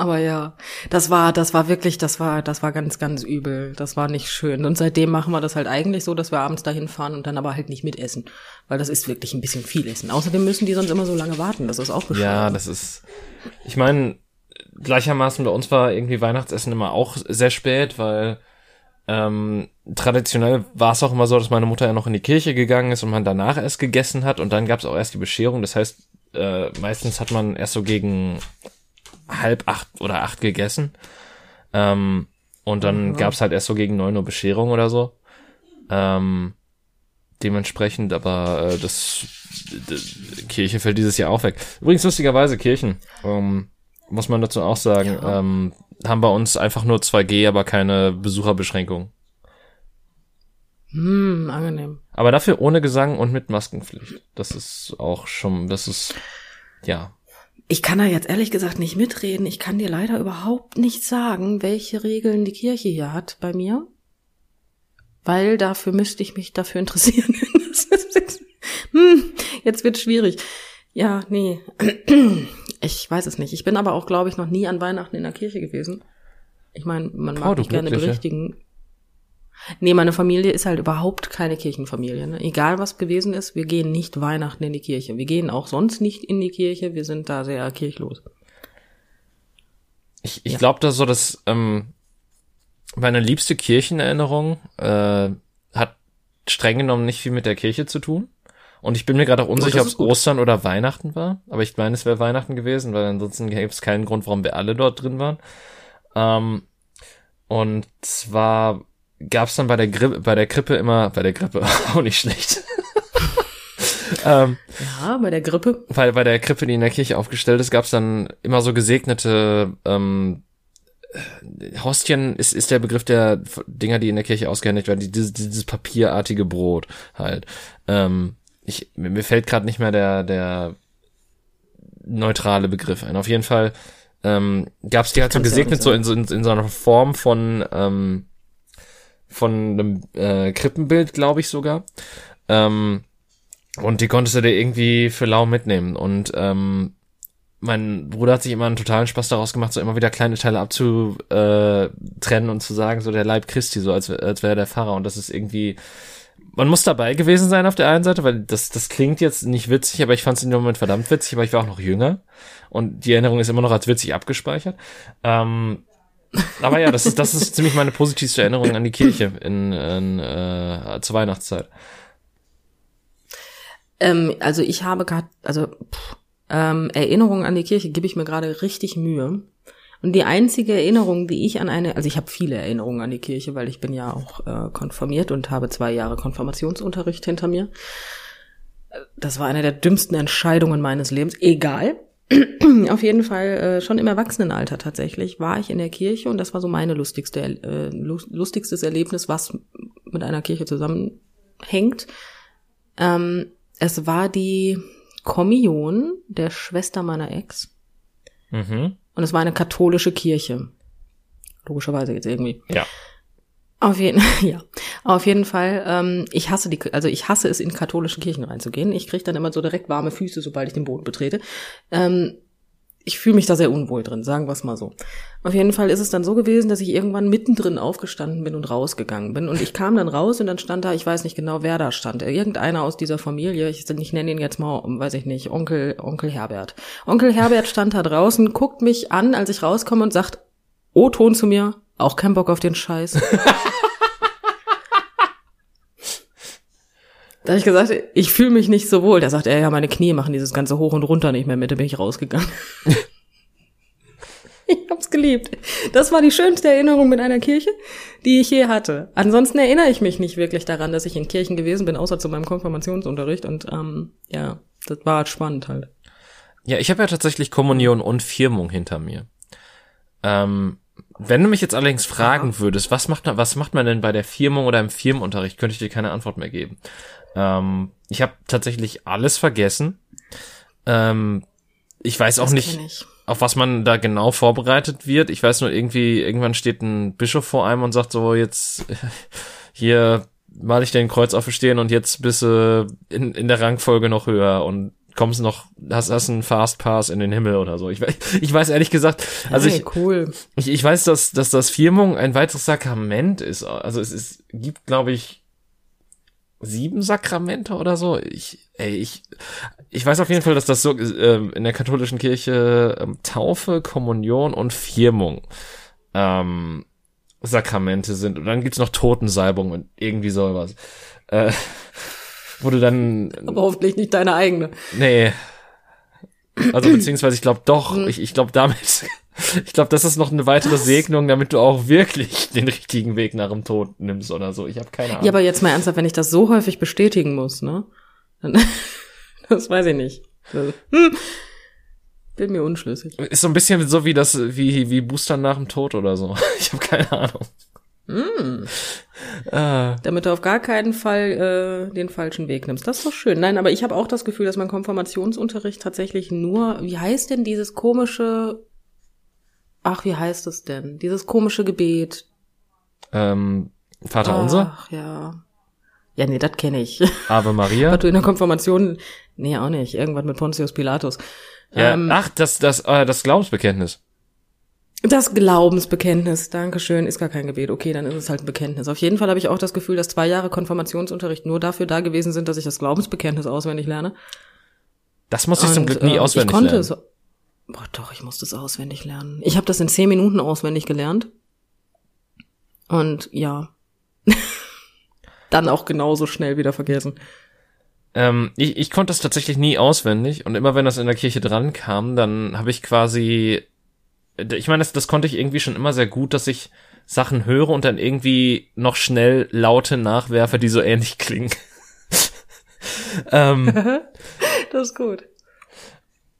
aber ja, das war, das war wirklich, das war, das war ganz, ganz übel. Das war nicht schön. Und seitdem machen wir das halt eigentlich so, dass wir abends dahin fahren und dann aber halt nicht mitessen. Weil das ist wirklich ein bisschen viel Essen. Außerdem müssen die sonst immer so lange warten. Das ist auch bescheuert. Ja, das ist. Ich meine, gleichermaßen bei uns war irgendwie Weihnachtsessen immer auch sehr spät, weil ähm, traditionell war es auch immer so, dass meine Mutter ja noch in die Kirche gegangen ist und man danach erst gegessen hat und dann gab es auch erst die Bescherung. Das heißt, äh, meistens hat man erst so gegen halb acht oder acht gegessen. Ähm, und dann mhm. gab es halt erst so gegen neun Uhr Bescherung oder so. Ähm, dementsprechend, aber äh, das die Kirche fällt dieses Jahr auch weg. Übrigens lustigerweise Kirchen, ähm, muss man dazu auch sagen, ja. ähm, haben bei uns einfach nur 2G, aber keine Besucherbeschränkung. Hm, angenehm. Aber dafür ohne Gesang und mit Maskenpflicht. Das ist auch schon, das ist, ja. Ich kann da jetzt ehrlich gesagt nicht mitreden. Ich kann dir leider überhaupt nicht sagen, welche Regeln die Kirche hier hat bei mir. Weil dafür müsste ich mich dafür interessieren. [LAUGHS] hm, jetzt wird schwierig. Ja, nee. [CLEARS THROAT] Ich weiß es nicht. Ich bin aber auch, glaube ich, noch nie an Weihnachten in der Kirche gewesen. Ich meine, man mag oh, mich gerne berichtigen. Nee, meine Familie ist halt überhaupt keine Kirchenfamilie. Ne? Egal was gewesen ist, wir gehen nicht Weihnachten in die Kirche. Wir gehen auch sonst nicht in die Kirche. Wir sind da sehr kirchlos. Ich, ich ja. glaube, dass so das ähm, meine liebste Kirchenerinnerung äh, hat streng genommen nicht viel mit der Kirche zu tun. Und ich bin mir gerade auch unsicher, oh, ob es Ostern oder Weihnachten war. Aber ich meine, es wäre Weihnachten gewesen, weil ansonsten gäbe es keinen Grund, warum wir alle dort drin waren. Ähm, und zwar gab es dann bei der Grippe, bei der Krippe immer, bei der Grippe [LAUGHS] auch nicht schlecht. [LAUGHS] ähm, ja, bei der Grippe. Weil bei der Krippe, die in der Kirche aufgestellt ist, gab es dann immer so gesegnete ähm, Hostien ist, ist der Begriff der Dinger, die in der Kirche ausgehändigt werden, dieses, dieses papierartige Brot halt. Ähm, ich, mir fällt gerade nicht mehr der, der neutrale Begriff ein. Auf jeden Fall ähm, gab es die halt so gesegnet, so in, in, in so einer Form von, ähm, von einem äh, Krippenbild, glaube ich sogar. Ähm, und die konntest du dir irgendwie für lau mitnehmen. Und ähm, mein Bruder hat sich immer einen totalen Spaß daraus gemacht, so immer wieder kleine Teile abzutrennen und zu sagen, so der Leib Christi, so als, als wäre der Pfarrer. Und das ist irgendwie man muss dabei gewesen sein auf der einen Seite, weil das, das klingt jetzt nicht witzig, aber ich fand es in dem Moment verdammt witzig, aber ich war auch noch jünger und die Erinnerung ist immer noch als witzig abgespeichert. Ähm, aber ja, das ist, das ist ziemlich meine positivste Erinnerung an die Kirche in, in äh, zur Weihnachtszeit. Ähm, also ich habe gerade, also pff, ähm, Erinnerungen an die Kirche gebe ich mir gerade richtig Mühe. Und die einzige Erinnerung, die ich an eine, also ich habe viele Erinnerungen an die Kirche, weil ich bin ja auch äh, konfirmiert und habe zwei Jahre Konfirmationsunterricht hinter mir. Das war eine der dümmsten Entscheidungen meines Lebens. Egal. [CLEARS THROAT] Auf jeden Fall äh, schon im Erwachsenenalter tatsächlich war ich in der Kirche und das war so meine lustigste, äh, lustigstes Erlebnis, was mit einer Kirche zusammenhängt. Ähm, es war die Kommunion der Schwester meiner Ex. Mhm. Und es war eine katholische Kirche. Logischerweise jetzt irgendwie. Ja. Auf jeden, [LAUGHS] ja. Auf jeden Fall, ähm, ich hasse die, also ich hasse es, in katholische Kirchen reinzugehen. Ich kriege dann immer so direkt warme Füße, sobald ich den Boden betrete. Ähm, ich fühle mich da sehr unwohl drin, sagen wir es mal so. Auf jeden Fall ist es dann so gewesen, dass ich irgendwann mittendrin aufgestanden bin und rausgegangen bin. Und ich kam dann raus und dann stand da, ich weiß nicht genau, wer da stand. Irgendeiner aus dieser Familie, ich, ich nenne ihn jetzt mal, weiß ich nicht, Onkel, Onkel Herbert. Onkel Herbert stand da draußen, guckt mich an, als ich rauskomme und sagt, O-Ton zu mir, auch kein Bock auf den Scheiß. [LAUGHS] Da habe ich gesagt, ich fühle mich nicht so wohl. Da sagt er, ja, meine Knie machen dieses ganze Hoch und Runter nicht mehr mit. Da bin ich rausgegangen. [LAUGHS] ich hab's geliebt. Das war die schönste Erinnerung mit einer Kirche, die ich je hatte. Ansonsten erinnere ich mich nicht wirklich daran, dass ich in Kirchen gewesen bin, außer zu meinem Konfirmationsunterricht. Und ähm, ja, das war halt spannend halt. Ja, ich habe ja tatsächlich Kommunion und Firmung hinter mir. Ähm, wenn du mich jetzt allerdings fragen würdest, was macht, was macht man denn bei der Firmung oder im Firmenunterricht, könnte ich dir keine Antwort mehr geben. Ähm, ich habe tatsächlich alles vergessen. Ähm, ich weiß auch nicht, auf was man da genau vorbereitet wird. Ich weiß nur irgendwie, irgendwann steht ein Bischof vor einem und sagt so, jetzt [LAUGHS] hier mal ich den Kreuz aufstehen und jetzt bist du in, in der Rangfolge noch höher und kommst noch, hast, hast einen Fast Pass in den Himmel oder so. Ich, [LAUGHS] ich weiß ehrlich gesagt, also hey, ich, cool. ich, ich weiß, dass, dass das Firmung ein weiteres Sakrament ist. Also es, es gibt, glaube ich, sieben Sakramente oder so. Ich, ey, ich, ich weiß auf jeden Fall, dass das so äh, in der katholischen Kirche ähm, Taufe, Kommunion und Firmung ähm, Sakramente sind. Und dann gibt's noch Totensalbung und irgendwie sowas. Äh, wo du dann. Aber hoffentlich nicht deine eigene. Nee. Also beziehungsweise ich glaube doch, ich, ich glaube damit, [LAUGHS] ich glaube, das ist noch eine weitere Was? Segnung, damit du auch wirklich den richtigen Weg nach dem Tod nimmst oder so. Ich habe keine Ahnung. Ja, aber jetzt mal ernsthaft, wenn ich das so häufig bestätigen muss, ne? Dann, [LAUGHS] das weiß ich nicht. Hm, bin mir unschlüssig. Ist so ein bisschen so wie das, wie, wie Booster nach dem Tod oder so. [LAUGHS] Ich habe keine Ahnung. Mm. Ah. Damit du auf gar keinen Fall äh, den falschen Weg nimmst. Das ist doch schön. Nein, aber ich habe auch das Gefühl, dass mein Konfirmationsunterricht tatsächlich nur, wie heißt denn dieses komische, ach, wie heißt es denn? Dieses komische Gebet. Ähm, Vater ach, unser? Ach ja. Ja, nee, das kenne ich. Ave Maria? [LAUGHS] Was du in der Konfirmation, nee, auch nicht. Irgendwas mit Pontius Pilatus. Ja, ähm, ach, das, das, äh, das Glaubensbekenntnis. Das Glaubensbekenntnis, Dankeschön, ist gar kein Gebet. Okay, dann ist es halt ein Bekenntnis. Auf jeden Fall habe ich auch das Gefühl, dass zwei Jahre Konfirmationsunterricht nur dafür da gewesen sind, dass ich das Glaubensbekenntnis auswendig lerne. Das muss ich zum Glück nie äh, auswendig ich konnte lernen. Es, boah, doch, ich musste es auswendig lernen. Ich habe das in zehn Minuten auswendig gelernt. Und ja, [LAUGHS] dann auch genauso schnell wieder vergessen. Ähm, ich, ich konnte das tatsächlich nie auswendig und immer wenn das in der Kirche dran kam, dann habe ich quasi ich meine, das, das konnte ich irgendwie schon immer sehr gut, dass ich Sachen höre und dann irgendwie noch schnell Laute nachwerfe, die so ähnlich klingen. [LAUGHS] ähm, [LAUGHS] das ist gut.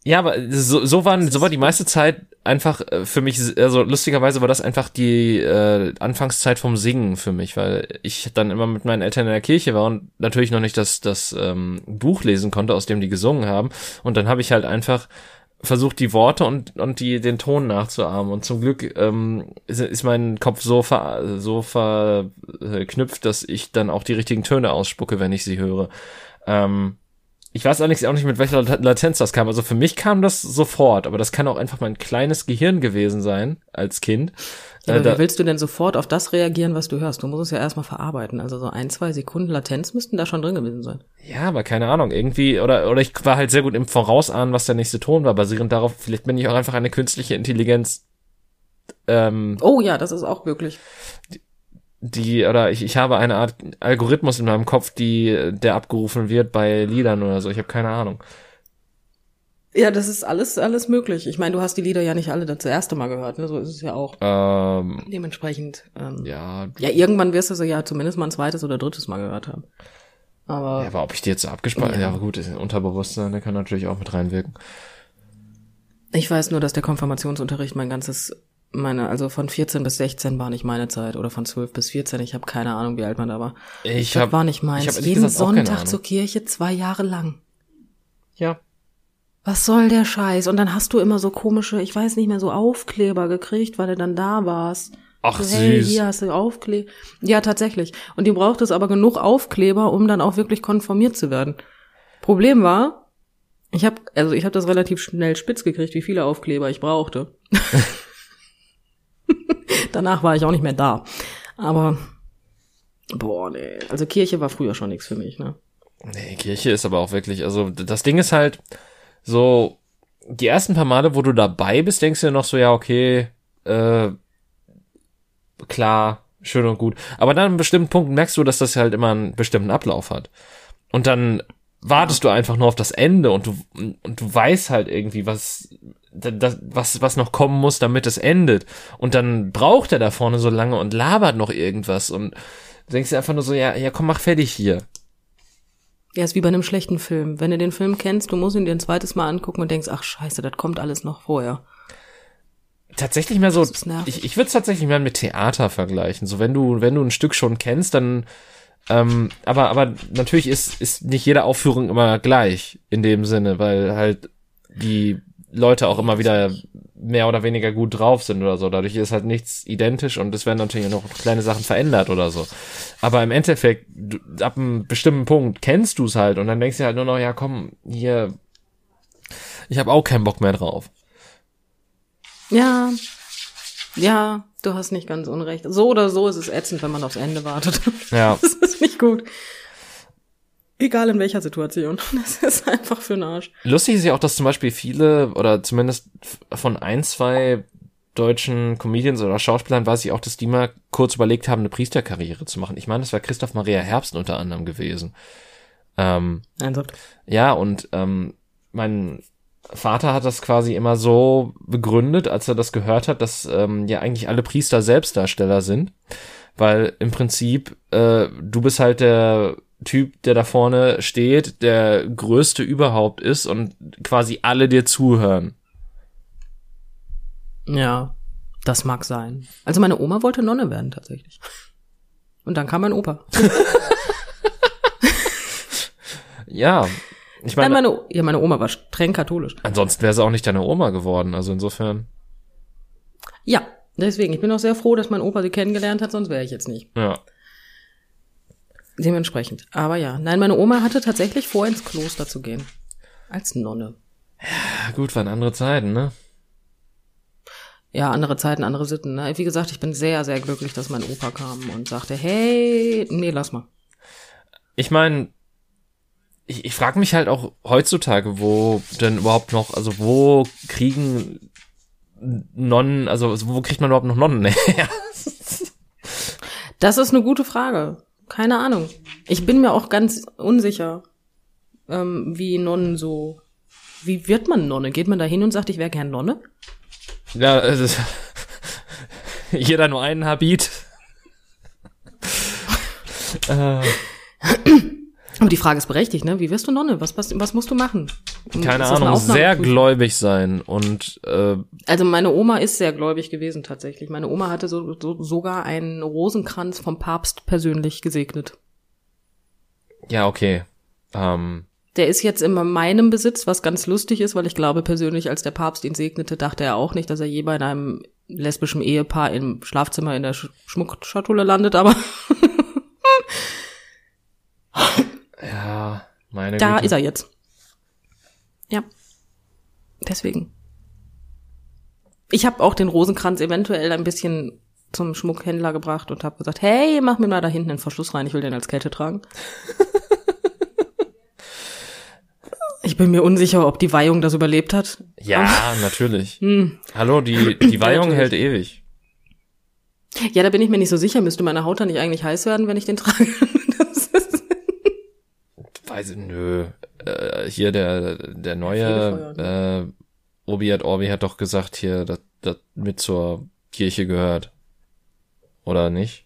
Ja, aber so, so, waren, so war die meiste Zeit einfach äh, für mich, also lustigerweise war das einfach die äh, Anfangszeit vom Singen für mich, weil ich dann immer mit meinen Eltern in der Kirche war und natürlich noch nicht das, das ähm, Buch lesen konnte, aus dem die gesungen haben. Und dann habe ich halt einfach versucht die Worte und und die den Ton nachzuahmen und zum Glück ähm, ist, ist mein Kopf so ver, so verknüpft, dass ich dann auch die richtigen Töne ausspucke, wenn ich sie höre. Ähm, ich weiß allerdings auch nicht, mit welcher Latenz das kam. Also für mich kam das sofort, aber das kann auch einfach mein kleines Gehirn gewesen sein als Kind. Ja, aber äh, wie willst du denn sofort auf das reagieren, was du hörst? Du musst es ja erstmal verarbeiten. Also so ein, zwei Sekunden Latenz müssten da schon drin gewesen sein. Ja, aber keine Ahnung. Irgendwie, oder, oder ich war halt sehr gut im Vorausahnen, was der nächste Ton war, basierend darauf, vielleicht bin ich auch einfach eine künstliche Intelligenz. Ähm, oh ja, das ist auch wirklich. Die, die, oder ich, ich habe eine Art Algorithmus in meinem Kopf, die, der abgerufen wird bei Liedern oder so. Ich habe keine Ahnung. Ja, das ist alles, alles möglich. Ich meine, du hast die Lieder ja nicht alle das erste Mal gehört, ne? So ist es ja auch. Ähm, Dementsprechend. Ähm, ja. Ja, irgendwann wirst du sie ja zumindest mal ein zweites oder drittes Mal gehört haben. Aber. Ja, aber ob ich die jetzt abgespeichert, ja. ja, aber gut, ist ein Unterbewusstsein, der kann natürlich auch mit reinwirken. Ich weiß nur, dass der Konfirmationsunterricht mein ganzes, meine, also von 14 bis 16 war nicht meine Zeit oder von 12 bis 14. Ich habe keine Ahnung, wie alt man da war. Ich das hab, war nicht meins. Ich hab, Jeden Sonntag zur Kirche zwei Jahre lang. Ja, was soll der Scheiß? Und dann hast du immer so komische, ich weiß nicht mehr, so Aufkleber gekriegt, weil du dann da warst. Ach so, hey, süß. hier hast du Aufkleber. Ja, tatsächlich. Und die braucht es aber genug Aufkleber, um dann auch wirklich konformiert zu werden. Problem war, ich habe also ich habe das relativ schnell spitz gekriegt, wie viele Aufkleber ich brauchte. [LAUGHS] Danach war ich auch nicht mehr da. Aber boah, nee, also Kirche war früher schon nichts für mich, ne? Nee, Kirche ist aber auch wirklich, also das Ding ist halt, so die ersten paar Male, wo du dabei bist, denkst du dir noch so, ja, okay, äh, klar, schön und gut. Aber dann an einem bestimmten Punkt merkst du, dass das halt immer einen bestimmten Ablauf hat. Und dann wartest du einfach nur auf das Ende und du, und du weißt halt irgendwie, was, das, was, was noch kommen muss, damit es endet. Und dann braucht er da vorne so lange und labert noch irgendwas und denkst dir einfach nur so, ja, ja, komm, mach fertig hier. Ja, ist wie bei einem schlechten Film. Wenn du den Film kennst, du musst ihn dir ein zweites Mal angucken und denkst, ach scheiße, das kommt alles noch vorher. Tatsächlich mehr so, ich, ich würde es tatsächlich mehr mit Theater vergleichen. So, wenn du, wenn du ein Stück schon kennst, dann, ähm, aber, aber natürlich ist, ist nicht jede Aufführung immer gleich in dem Sinne, weil halt die Leute auch immer wieder mehr oder weniger gut drauf sind oder so. Dadurch ist halt nichts identisch und es werden natürlich noch kleine Sachen verändert oder so. Aber im Endeffekt, du, ab einem bestimmten Punkt kennst du es halt und dann denkst du halt nur noch, ja komm, hier, ich habe auch keinen Bock mehr drauf. Ja, ja, du hast nicht ganz unrecht. So oder so ist es ätzend, wenn man aufs Ende wartet. Ja. [LAUGHS] das ist nicht gut. Egal in welcher Situation. [LAUGHS] Das ist einfach für den Arsch. Lustig ist ja auch, dass zum Beispiel viele oder zumindest von ein, zwei deutschen Comedians oder Schauspielern weiß ich auch, dass die mal kurz überlegt haben, eine Priesterkarriere zu machen. Ich meine, das war Christoph Maria Herbst unter anderem gewesen. Ähm, Ernsthaft? ja, und ähm, mein Vater hat das quasi immer so begründet, als er das gehört hat, dass ähm, ja eigentlich alle Priester Selbstdarsteller sind, weil im Prinzip äh, du bist halt der Typ, der da vorne steht, der größte überhaupt ist und quasi alle dir zuhören. Ja, das mag sein. Also meine Oma wollte Nonne werden tatsächlich. Und dann kam mein Opa. [LAUGHS] Ja, ich Nein, meine, meine, ja, meine Oma war streng katholisch. ansonsten wäre sie auch nicht deine Oma geworden, also insofern, Ja, deswegen. Ich bin auch sehr froh, dass mein Opa sie kennengelernt hat, sonst wäre ich jetzt nicht. ja. Dementsprechend. Aber ja, nein, meine Oma hatte tatsächlich vor, ins Kloster zu gehen. Als Nonne. Ja, gut, waren andere Zeiten, ne? Ja, andere Zeiten, andere Sitten. Ne? Wie gesagt, ich bin sehr, sehr glücklich, dass mein Opa kam und sagte, hey, nee, lass mal. Ich meine, ich, ich frage mich halt auch heutzutage, wo denn überhaupt noch, also wo kriegen Nonnen, also wo kriegt man überhaupt noch Nonnen her? Das ist eine gute Frage. Keine Ahnung. Ich bin mir auch ganz unsicher, ähm, wie Nonnen so. Wie wird man Nonne? Geht man da hin und sagt, ich wäre gern Nonne? ja, also, [LAUGHS] jeder nur einen Habit. äh, Aber die Frage ist berechtigt, ne? Wie wirst du Nonne? Was, was, was musst du machen? Keine Ahnung, sehr gläubig sein und äh, Also meine Oma ist sehr gläubig gewesen tatsächlich. Meine Oma hatte so, so, sogar einen Rosenkranz vom Papst persönlich gesegnet. ja, okay. Ähm, Der ist jetzt in meinem Besitz, was ganz lustig ist, weil ich glaube persönlich, als der Papst ihn segnete, dachte er auch nicht, dass er je bei einem lesbischen Ehepaar im Schlafzimmer in der Sch Schmuckschatulle landet, aber [LAUGHS] ja, meine da Güte. ist er jetzt. Ja. Deswegen. Ich habe auch den Rosenkranz eventuell ein bisschen zum Schmuckhändler gebracht und habe gesagt, hey, mach mir mal da hinten den Verschluss rein, ich will den als Kette tragen. [LAUGHS] ich bin mir unsicher, ob die Weihung das überlebt hat. Ja, natürlich. [LAUGHS] Hm. Hallo, die, die [CLEARS THROAT] Weihung hält ewig. Ja, da bin ich mir nicht so sicher. Müsste meine Haut dann nicht eigentlich heiß werden, wenn ich den trage? [LAUGHS] Weiß ich, nö. Äh, hier der, der neue Fegefeuer, äh, Obi hat Orbi hat doch gesagt hier, dass das mit zur Kirche gehört. Oder nicht?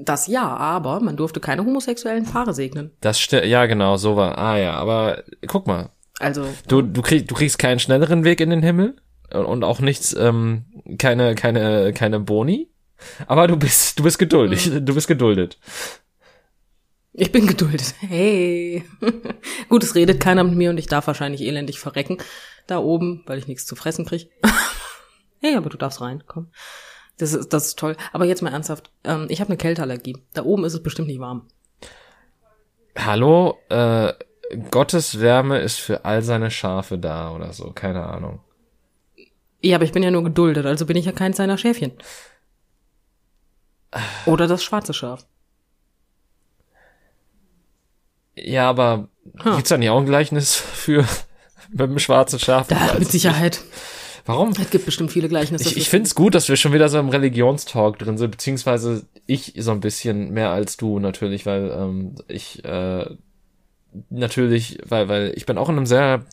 das ja, aber man durfte keine homosexuellen Paare segnen. Das ste ja genau, so war. Ah ja, aber guck mal, Also, du du kriegst du kriegst keinen schnelleren Weg in den Himmel und, und auch nichts ähm, keine keine keine Boni, aber du bist du bist geduldig, Mhm. du bist geduldet. Ich bin geduldet. Hey. [LAUGHS] Gut, es redet keiner mit mir und ich darf wahrscheinlich elendig verrecken da oben, weil ich nichts zu fressen krieg. [LAUGHS] hey, aber du darfst rein, komm. Das ist, das ist toll. Aber jetzt mal ernsthaft. Ähm, ich habe eine Kälteallergie. Da oben ist es bestimmt nicht warm. Hallo, äh, Gottes Wärme ist für all seine Schafe da oder so, keine Ahnung. Ja, aber ich bin ja nur geduldet, also bin ich ja keins seiner Schäfchen. Oder das schwarze Schaf. Ja, aber Huh. gibt's da nicht auch ein Gleichnis für [LAUGHS] mit dem schwarzen Schaf? Da, mit es Sicherheit. Warum? Es gibt bestimmt viele Gleichnisse. Ich, ich find's gut, dass wir schon wieder so im Religionstalk drin sind, beziehungsweise ich so ein bisschen mehr als du natürlich, weil ähm, ich äh, natürlich, weil weil ich bin auch in einem sehr,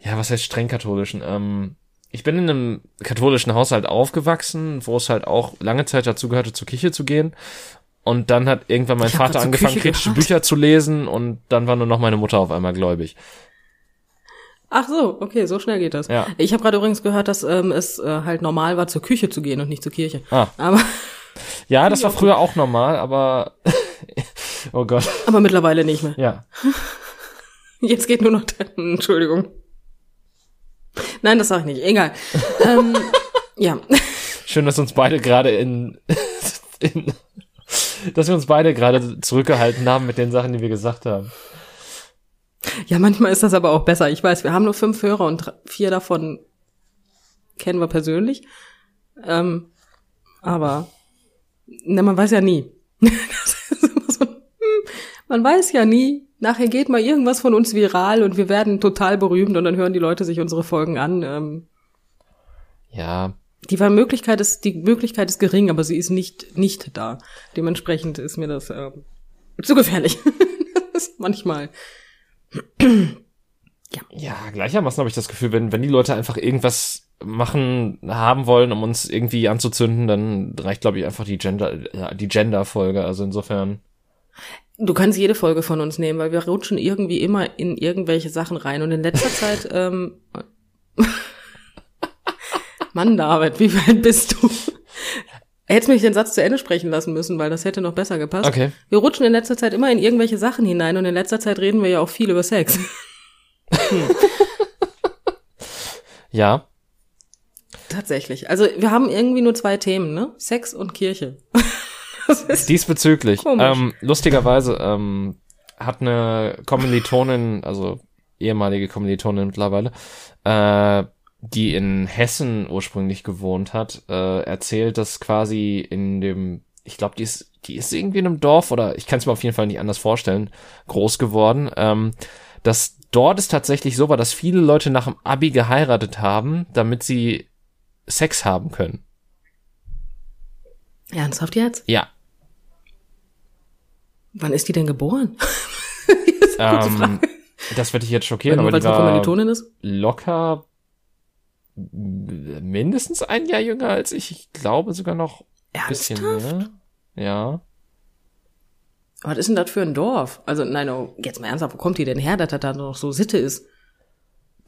ja, was heißt streng katholischen. Ähm, ich bin in einem katholischen Haushalt aufgewachsen, wo es halt auch lange Zeit dazu gehörte, zur Kirche zu gehen. Und dann hat irgendwann mein Ich Vater angefangen, Küche kritische gehört. Bücher zu lesen und dann war nur noch meine Mutter auf einmal gläubig. Ach so, okay, so schnell geht das. Ja. Ich habe gerade übrigens gehört, dass ähm, es äh, halt normal war, zur Küche zu gehen und nicht zur Kirche. Ah. Aber, Ja, das [LAUGHS] war früher auch normal, aber [LAUGHS] oh Gott, aber mittlerweile nicht mehr. ja. [LAUGHS] Jetzt geht nur noch der, Entschuldigung. Nein, das sag ich nicht. Egal. ähm, ja. Schön, dass uns beide gerade in, in [LAUGHS] dass wir uns beide gerade zurückgehalten haben mit den Sachen, die wir gesagt haben. Ja, manchmal ist das aber auch besser. Ich weiß, wir haben nur fünf Hörer und vier davon kennen wir persönlich. Ähm, aber na, man weiß ja nie. [LAUGHS] So, hm, Man weiß ja nie. Nachher geht mal irgendwas von uns viral und wir werden total berühmt und dann hören die Leute sich unsere Folgen an. Ähm, ja. Die Möglichkeit ist, die Möglichkeit ist gering, aber sie ist nicht, nicht da. Dementsprechend ist mir das äh, zu gefährlich. [LAUGHS] manchmal. ja. ja, gleichermaßen habe ich das Gefühl, wenn, wenn die Leute einfach irgendwas machen, haben wollen, um uns irgendwie anzuzünden, dann reicht, glaube ich, einfach die Gender, die Gender-Folge. Also insofern. Du kannst jede Folge von uns nehmen, weil wir rutschen irgendwie immer in irgendwelche Sachen rein. Und in letzter [LAUGHS] Zeit, ähm, Mann, David, wie weit bist du? Hättest mich den Satz zu Ende sprechen lassen müssen, weil das hätte noch besser gepasst. Okay. Wir rutschen in letzter Zeit immer in irgendwelche Sachen hinein und in letzter Zeit reden wir ja auch viel über Sex. Hm. [LAUGHS] ja. Tatsächlich. Also wir haben irgendwie nur zwei Themen, ne? Sex und Kirche. [LAUGHS] Diesbezüglich. Ähm, lustigerweise ähm, hat eine Kommilitonin, also ehemalige Kommilitonin mittlerweile, äh, die in Hessen ursprünglich gewohnt hat, äh, erzählt, dass quasi in dem, ich glaube, die ist, die ist irgendwie in einem Dorf oder ich kann es mir auf jeden Fall nicht anders vorstellen, groß geworden, ähm, dass dort es tatsächlich so war, dass viele Leute nach dem Abi geheiratet haben, damit sie Sex haben können. Ernsthaft jetzt? Ja. Wann ist die denn geboren? [LAUGHS] das, ähm, das wird dich jetzt schockieren, Weil, aber die war ist? locker mindestens ein Jahr jünger als ich. Ich glaube sogar noch ein bisschen mehr. Ja. Was ist denn das für ein Dorf? Also, nein, oh, jetzt mal ernsthaft, wo kommt die denn her, dass das da noch so Sitte ist?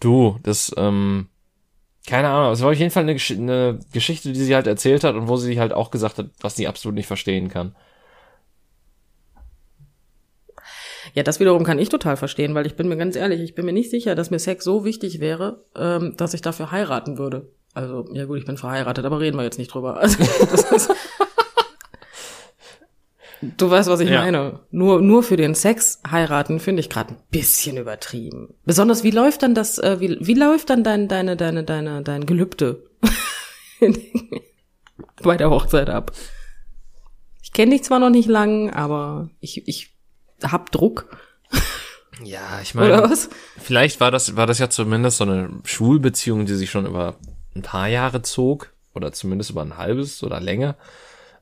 Du, das, ähm, keine Ahnung, es war auf jeden Fall eine, Gesch eine Geschichte, die sie halt erzählt hat und wo sie halt auch gesagt hat, was sie absolut nicht verstehen kann. Ja, das wiederum kann ich total verstehen, weil ich bin mir ganz ehrlich, ich bin mir nicht sicher, dass mir Sex so wichtig wäre, ähm, dass ich dafür heiraten würde. Also, ja gut, ich bin verheiratet, aber reden wir jetzt nicht drüber. [LAUGHS] Also, ist, [LAUGHS] du weißt, was ich ja. meine. Nur, nur für den Sex heiraten finde ich gerade ein bisschen übertrieben. Besonders, wie läuft dann das, äh, wie, wie läuft dann dein, deine, deine, deine, dein Gelübde [LAUGHS] bei der Hochzeit ab? Ich kenne dich zwar noch nicht lang, aber ich, ich hab Druck. Ja, ich meine, vielleicht war das, war das ja zumindest so eine Schulbeziehung, die sich schon über ein paar Jahre zog oder zumindest über ein halbes oder länger.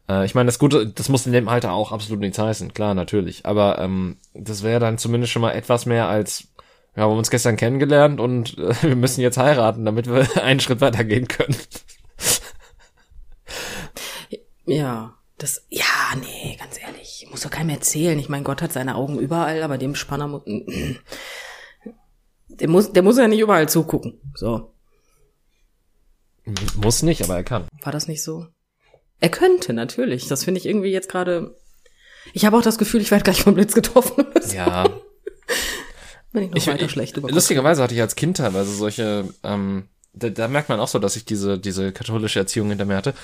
Äh, ich meine, das Gute, das muss in dem Alter auch absolut nichts heißen, klar, natürlich. Aber ähm, das wäre dann zumindest schon mal etwas mehr als, ja, wir haben uns gestern kennengelernt und äh, [LAUGHS] wir müssen jetzt heiraten, damit wir [LAUGHS] einen Schritt weitergehen können. Ja, das, ja, nee, ganz ehrlich, muss doch keinem erzählen. Ich meine, Gott hat seine Augen überall, aber dem Spanner muss, der muss, der muss ja nicht überall zugucken. So. Muss nicht, aber er kann. War das nicht so? Er könnte, natürlich. Das finde ich irgendwie jetzt gerade. Ich habe auch das Gefühl, ich werde gleich vom Blitz getroffen. [LAUGHS] ja. Wenn ich noch ich, weiter ich, schlecht über Lustigerweise hatte ich als Kind teilweise solche, ähm, da, da merkt man auch so, dass ich diese, diese katholische Erziehung hinter mir hatte,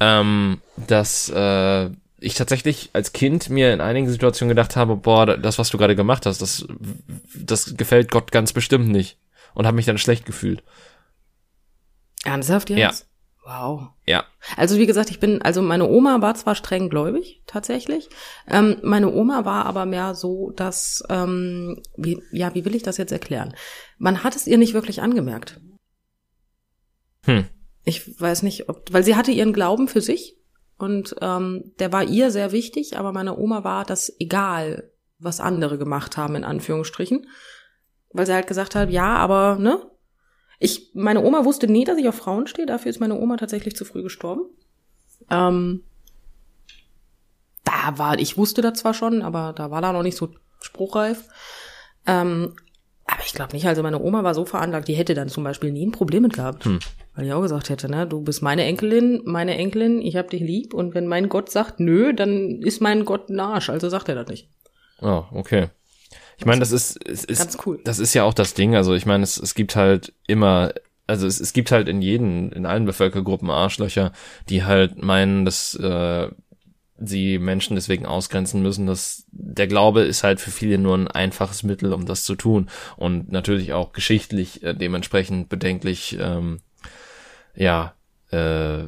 ähm, dass äh, ich tatsächlich als Kind mir in einigen Situationen gedacht habe, boah, das, was du gerade gemacht hast, das, das gefällt Gott ganz bestimmt nicht. Und habe mich dann schlecht gefühlt. Ernsthaft jetzt? Ja. Wow. Ja. Also wie gesagt, ich bin, also meine Oma war zwar streng gläubig, tatsächlich. Ähm, meine Oma war aber mehr so, dass, ähm, wie, ja, wie will ich das jetzt erklären? Man hat es ihr nicht wirklich angemerkt. Hm. Ich weiß nicht, ob, weil sie hatte ihren Glauben für sich und ähm, der war ihr sehr wichtig, aber meiner Oma war das egal, was andere gemacht haben, in Anführungsstrichen. Weil sie halt gesagt hat, ja, aber, ne, ich, meine Oma wusste nie, dass ich auf Frauen stehe. Dafür ist meine Oma tatsächlich zu früh gestorben. Ähm, da war, ich wusste das zwar schon, aber da war da noch nicht so spruchreif. Ähm, aber ich glaube nicht, also meine Oma war so veranlagt, die hätte dann zum Beispiel nie ein Problem mit gehabt. Hm. Weil ich auch gesagt hätte, ne, du bist meine Enkelin, meine Enkelin, ich hab dich lieb und wenn mein Gott sagt nö, dann ist mein Gott ein Arsch, also sagt er das nicht. Oh, okay. Ich meine, das ist, es ist, Ganz cool. das ist ja auch das Ding. Also ich meine, es, es gibt halt immer, also es, es gibt halt in jeden, in allen Bevölkerungsgruppen Arschlöcher, die halt meinen, dass äh, sie Menschen deswegen ausgrenzen müssen. dass der Glaube ist halt für viele nur ein einfaches Mittel, um das zu tun und natürlich auch geschichtlich äh, dementsprechend bedenklich, ähm, ja, äh,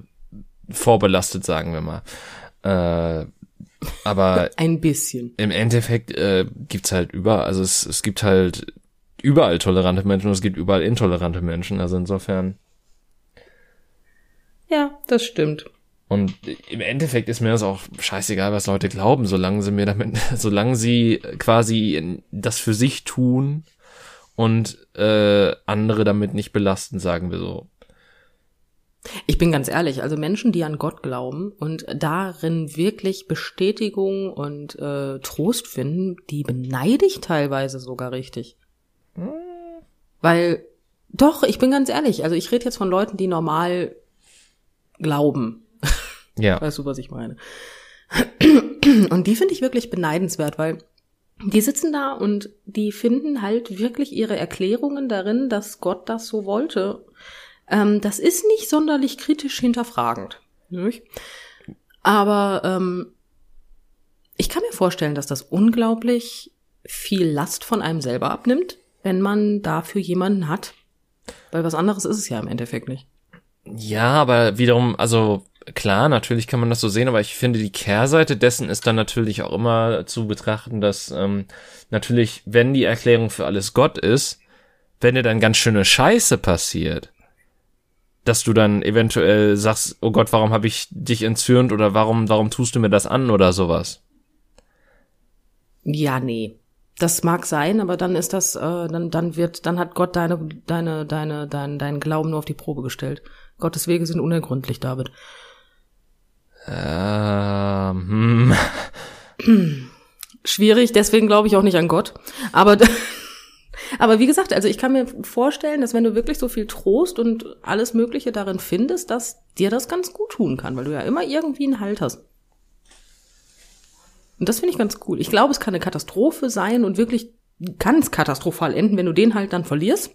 vorbelastet, sagen wir mal. Äh, Aber [LAUGHS] Ein bisschen. im Endeffekt äh, gibt's halt überall, also es, es gibt halt überall tolerante Menschen und es gibt überall intolerante Menschen. Also insofern. Ja, das stimmt. Und im Endeffekt ist mir das auch scheißegal, was Leute glauben, solange sie mir damit, [LAUGHS] solange sie quasi das für sich tun und äh, andere damit nicht belasten, sagen wir so. Ich bin ganz ehrlich, also Menschen, die an Gott glauben und darin wirklich Bestätigung und äh, Trost finden, die beneide ich teilweise sogar richtig. Weil, doch, ich bin ganz ehrlich, also ich rede jetzt von Leuten, die normal glauben. Ja. Weißt du, was ich meine? [CLEARS THROAT] Und die finde ich wirklich beneidenswert, weil die sitzen da und die finden halt wirklich ihre Erklärungen darin, dass Gott das so wollte. Ähm, das ist nicht sonderlich kritisch hinterfragend. Nicht? Aber ähm, ich kann mir vorstellen, dass das unglaublich viel Last von einem selber abnimmt, wenn man dafür jemanden hat. Weil was anderes ist es ja im Endeffekt nicht. Ja, aber wiederum, also klar, natürlich kann man das so sehen, aber ich finde, die Kehrseite dessen ist dann natürlich auch immer zu betrachten, dass ähm, natürlich, wenn die Erklärung für alles Gott ist, wenn dir dann ganz schöne Scheiße passiert, dass du dann eventuell sagst, oh Gott, warum habe ich dich entzürnt oder warum, warum tust du mir das an oder sowas. Ja, nee. Das mag sein, aber dann ist das, äh, dann, dann wird, dann hat Gott deine, deine, deine, dein, deinen Glauben nur auf die Probe gestellt. Gottes Wege sind unergründlich, David. Ähm, hm. [CLEARS THROAT] Schwierig, deswegen glaube ich auch nicht an Gott. Aber, [LAUGHS] aber wie gesagt, also ich kann mir vorstellen, dass wenn du wirklich so viel Trost und alles Mögliche darin findest, dass dir das ganz gut tun kann, weil du ja immer irgendwie einen Halt hast. Und das finde ich ganz cool. Ich glaube, es kann eine Katastrophe sein und wirklich es katastrophal enden, wenn du den halt dann verlierst.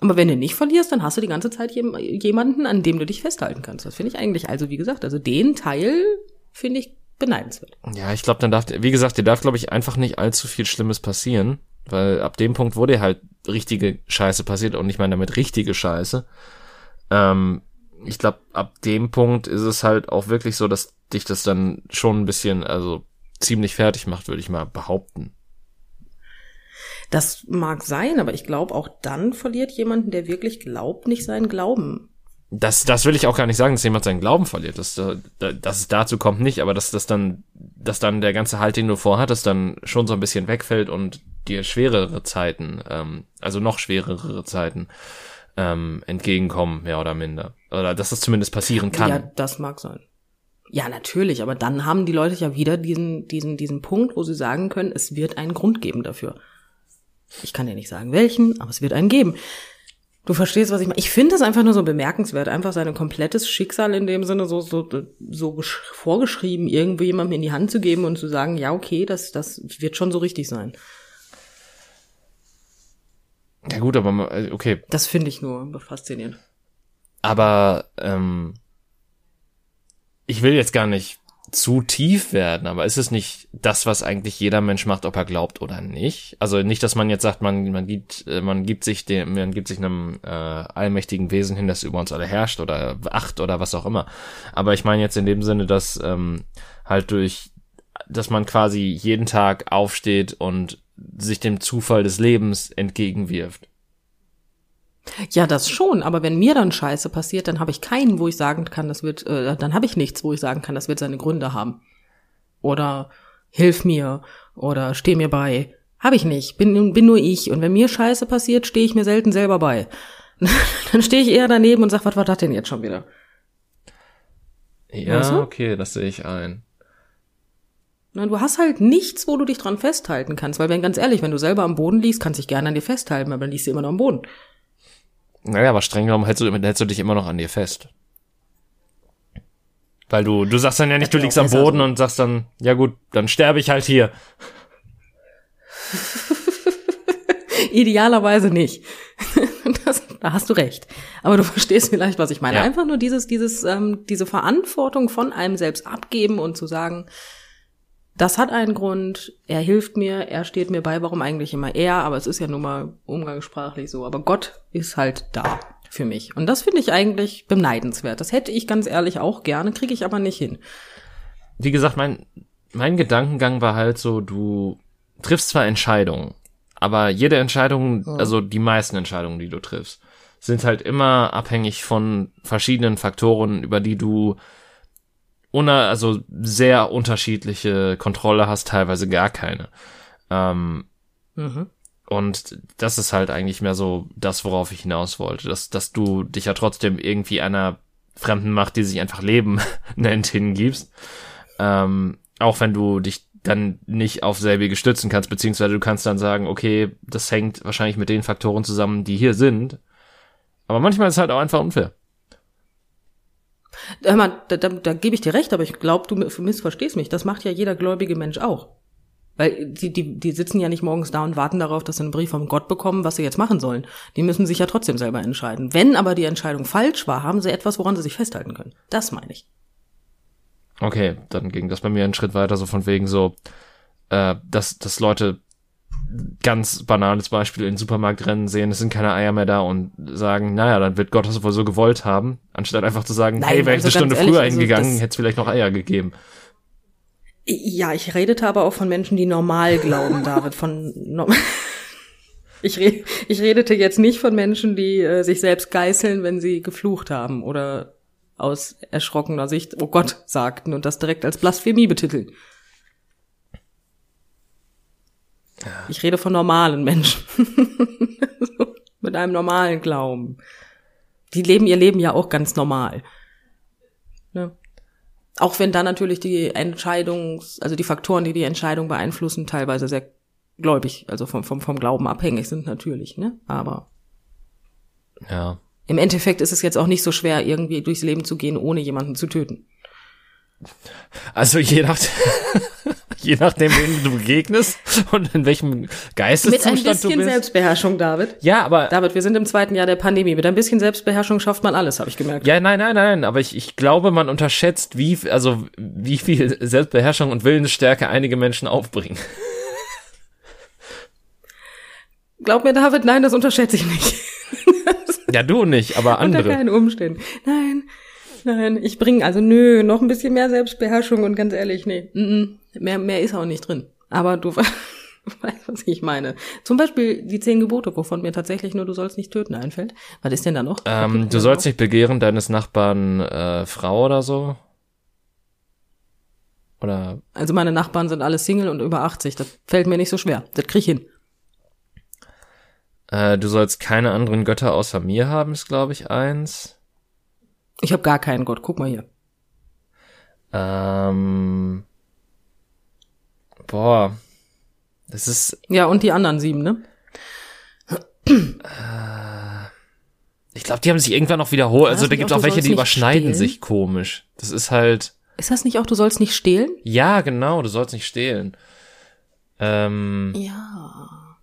Aber wenn du nicht verlierst, dann hast du die ganze Zeit jem- jemanden, an dem du dich festhalten kannst. Das finde ich eigentlich, also wie gesagt, also den Teil finde ich beneidenswert. Ja, ich glaube, dann darf, wie gesagt, dir darf, glaube ich, einfach nicht allzu viel Schlimmes passieren, weil ab dem Punkt, wo dir halt richtige Scheiße passiert, und ich meine damit richtige Scheiße, ähm, ich glaube, ab dem Punkt ist es halt auch wirklich so, dass dich das dann schon ein bisschen, also ziemlich fertig macht, würde ich mal behaupten. Das mag sein, aber ich glaube, auch dann verliert jemanden, der wirklich glaubt, nicht seinen Glauben. Das, das will ich auch gar nicht sagen, dass jemand seinen Glauben verliert. Dass, äh, dass es dazu kommt nicht, aber dass das dann, dass dann der ganze Halt, den du vorhattest, dann schon so ein bisschen wegfällt und dir schwerere Zeiten, ähm, also noch schwerere Zeiten ähm, entgegenkommen, mehr oder minder. Oder dass das zumindest passieren kann. Ja, das mag sein. Ja, natürlich, aber dann haben die Leute ja wieder diesen, diesen, diesen Punkt, wo sie sagen können, es wird einen Grund geben dafür. Ich kann dir nicht sagen welchen, aber es wird einen geben. Du verstehst, was ich meine. Ich finde es einfach nur so bemerkenswert, einfach sein komplettes Schicksal in dem Sinne so, so, so gesch- vorgeschrieben, irgendwie jemandem in die Hand zu geben und zu sagen, ja, okay, das, das wird schon so richtig sein. Ja gut, aber äh, okay. Das finde ich nur faszinierend. Aber ähm, ich will jetzt gar nicht zu tief werden, aber ist es nicht das, was eigentlich jeder Mensch macht, ob er glaubt oder nicht? Also nicht, dass man jetzt sagt, man man gibt äh, man gibt sich dem man gibt sich einem äh, allmächtigen Wesen hin, das über uns alle herrscht oder acht oder was auch immer. Aber ich meine jetzt in dem Sinne, dass ähm, halt durch dass man quasi jeden Tag aufsteht und sich dem Zufall des Lebens entgegenwirft. Ja, das schon, aber wenn mir dann Scheiße passiert, dann habe ich keinen, wo ich sagen kann, das wird, äh, dann habe ich nichts, wo ich sagen kann, das wird seine Gründe haben. Oder hilf mir oder steh mir bei. Habe ich nicht, bin, bin nur ich. Und wenn mir Scheiße passiert, stehe ich mir selten selber bei. [LAUGHS] dann stehe ich eher daneben und sag, was war das denn jetzt schon wieder? Ja, Weißt du? okay, das sehe ich ein. Na, Du hast halt nichts, wo du dich dran festhalten kannst, weil wenn ganz ehrlich, wenn du selber am Boden liegst, kannst du dich gerne an dir festhalten, aber dann liegst du immer noch am Boden. Naja, aber streng genommen hältst du, hältst du dich immer noch an dir fest. Weil du, du sagst dann ja nicht, du liegst am besser Boden und sagst dann, ja gut, dann sterbe ich halt hier. [LAUGHS] Idealerweise nicht. [LAUGHS] Das, da hast du recht. Aber du verstehst vielleicht, was ich meine. Ja. Einfach nur dieses, dieses, ähm, diese Verantwortung von einem selbst abgeben und zu sagen, das hat einen Grund, er hilft mir, er steht mir bei, warum eigentlich immer er, aber es ist ja nun mal umgangssprachlich so. Aber Gott ist halt da für mich. Und das finde ich eigentlich beneidenswert. Das hätte ich ganz ehrlich auch gerne, kriege ich aber nicht hin. wie gesagt, mein, mein Gedankengang war halt so, du triffst zwar Entscheidungen, aber jede Entscheidung, ja. also die meisten Entscheidungen, die du triffst, sind halt immer abhängig von verschiedenen Faktoren, über die du una, also sehr unterschiedliche Kontrolle hast, teilweise gar keine. Ähm, mhm. Und das ist halt eigentlich mehr so das, worauf ich hinaus wollte, dass, dass du dich ja trotzdem irgendwie einer fremden Macht, die sich einfach Leben [LAUGHS] nennt, hingibst. Ähm, auch wenn du dich dann nicht auf selbige stützen kannst, beziehungsweise du kannst dann sagen, okay, das hängt wahrscheinlich mit den Faktoren zusammen, die hier sind. Aber manchmal ist es halt auch einfach unfair. Da, da, da gebe ich dir recht, aber ich glaube, du missverstehst mich. Das macht ja jeder gläubige Mensch auch. Weil die, die, die sitzen ja nicht morgens da und warten darauf, dass sie einen Brief vom Gott bekommen, was sie jetzt machen sollen. Die müssen sich ja trotzdem selber entscheiden. Wenn aber die Entscheidung falsch war, haben sie etwas, woran sie sich festhalten können. Das meine ich. Okay, dann ging das bei mir einen Schritt weiter, so von wegen so, äh, dass, dass Leute ganz banales Beispiel in Supermarktrennen sehen, es sind keine Eier mehr da und sagen, naja, dann wird Gott das wohl so gewollt haben, anstatt einfach zu sagen, Nein, hey, wäre ich also eine Stunde ehrlich, früher also hingegangen, hätte es vielleicht noch Eier gegeben. Ja, ich redete aber auch von Menschen, die normal glauben, David, von no [LAUGHS] ich, re ich redete jetzt nicht von Menschen, die äh, sich selbst geißeln, wenn sie geflucht haben oder aus erschrockener Sicht, oh Gott, sagten und das direkt als Blasphemie betiteln. Ja. Ich rede von normalen Menschen. [LAUGHS] Mit einem normalen Glauben. Die leben ihr Leben ja auch ganz normal. Ne? Auch wenn da natürlich die Entscheidungs, also die Faktoren, die die Entscheidung beeinflussen, teilweise sehr gläubig, also vom, vom, vom Glauben abhängig sind natürlich, ne? Aber. Ja. Im Endeffekt ist es jetzt auch nicht so schwer, irgendwie durchs Leben zu gehen, ohne jemanden zu töten. Also je nach [LAUGHS] [LAUGHS] je nachdem, wen du begegnest und in welchem Geisteszustand du bist. Mit ein bisschen Selbstbeherrschung, David. Ja, aber David, wir sind im zweiten Jahr der Pandemie. Mit ein bisschen Selbstbeherrschung schafft man alles, habe ich gemerkt. Ja, nein, nein, nein, aber ich, ich glaube, man unterschätzt, wie also wie viel Selbstbeherrschung und Willensstärke einige Menschen aufbringen. Glaub mir, David, nein, das unterschätze ich nicht. ja, du nicht, aber andere. Unter keinen Umständen. Nein, nein, ich bringe also nö, noch ein bisschen mehr Selbstbeherrschung und ganz ehrlich, nee, mm -mm, mehr, mehr ist auch nicht drin. Aber du [LAUGHS] weißt, was ich meine. Zum Beispiel die zehn Gebote, wovon mir tatsächlich nur du sollst nicht töten einfällt. Was ist denn da noch? Ähm, du sollst noch? nicht begehren deines Nachbarn äh, Frau oder so. Oder? Also meine Nachbarn sind alle Single und über 80. Das fällt mir nicht so schwer. Das krieg ich hin. Äh, du sollst keine anderen Götter außer mir haben, ist glaube ich eins. Ich habe gar keinen Gott. Guck mal hier. Ähm. Boah. Das ist. Ja, und die anderen sieben, ne? Äh, ich glaube, die haben sich irgendwann noch wiederholt. Also da gibt es auch welche, die überschneiden stehlen? sich komisch. Das ist halt. Ist das nicht auch, du sollst nicht stehlen? Ja, genau, du sollst nicht stehlen. Ähm, ja.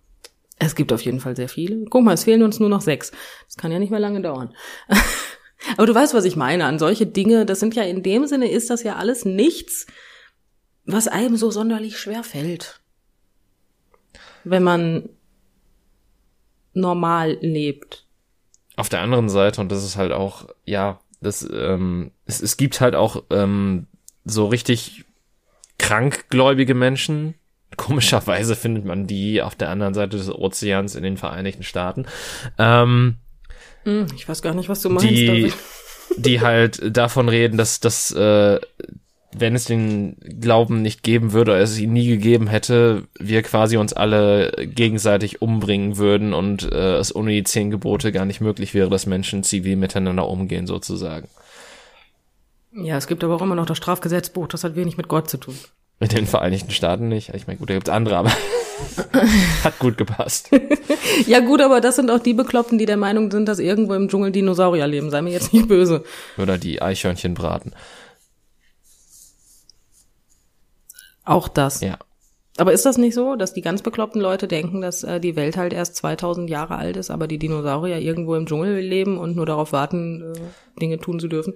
Es gibt auf jeden Fall sehr viele. Guck mal, es fehlen uns nur noch sechs. Das kann ja nicht mehr lange dauern. [LAUGHS] Aber du weißt, was ich meine. An solche Dinge, das sind ja in dem Sinne, ist das ja alles nichts, was einem so sonderlich schwer fällt. Wenn man normal lebt. Auf der anderen Seite, und das ist halt auch, ja, das, ähm, es, es gibt halt auch ähm, so richtig krankgläubige Menschen, Komischerweise findet man die auf der anderen Seite des Ozeans in den Vereinigten Staaten. Ähm, hm, ich weiß gar nicht, was du meinst. Die, [LAUGHS] die halt davon reden, dass, dass äh, wenn es den Glauben nicht geben würde, oder es ihn nie gegeben hätte, wir quasi uns alle gegenseitig umbringen würden und äh, es ohne die zehn Gebote gar nicht möglich wäre, dass Menschen zivil miteinander umgehen, sozusagen. Ja, es gibt aber auch immer noch das Strafgesetzbuch, das hat wenig mit Gott zu tun. Mit den Vereinigten Staaten nicht. Ich meine, gut, da gibt's andere, aber [LAUGHS] hat gut gepasst. [LAUGHS] ja gut, aber das sind auch die Bekloppten, die der Meinung sind, dass irgendwo im Dschungel Dinosaurier leben. Sei mir jetzt nicht böse. Oder die Eichhörnchen braten. Auch das. Ja. Aber ist das nicht so, dass die ganz bekloppten Leute denken, dass äh, die Welt halt erst 2000 Jahre alt ist, aber die Dinosaurier irgendwo im Dschungel leben und nur darauf warten, äh, Dinge tun zu dürfen?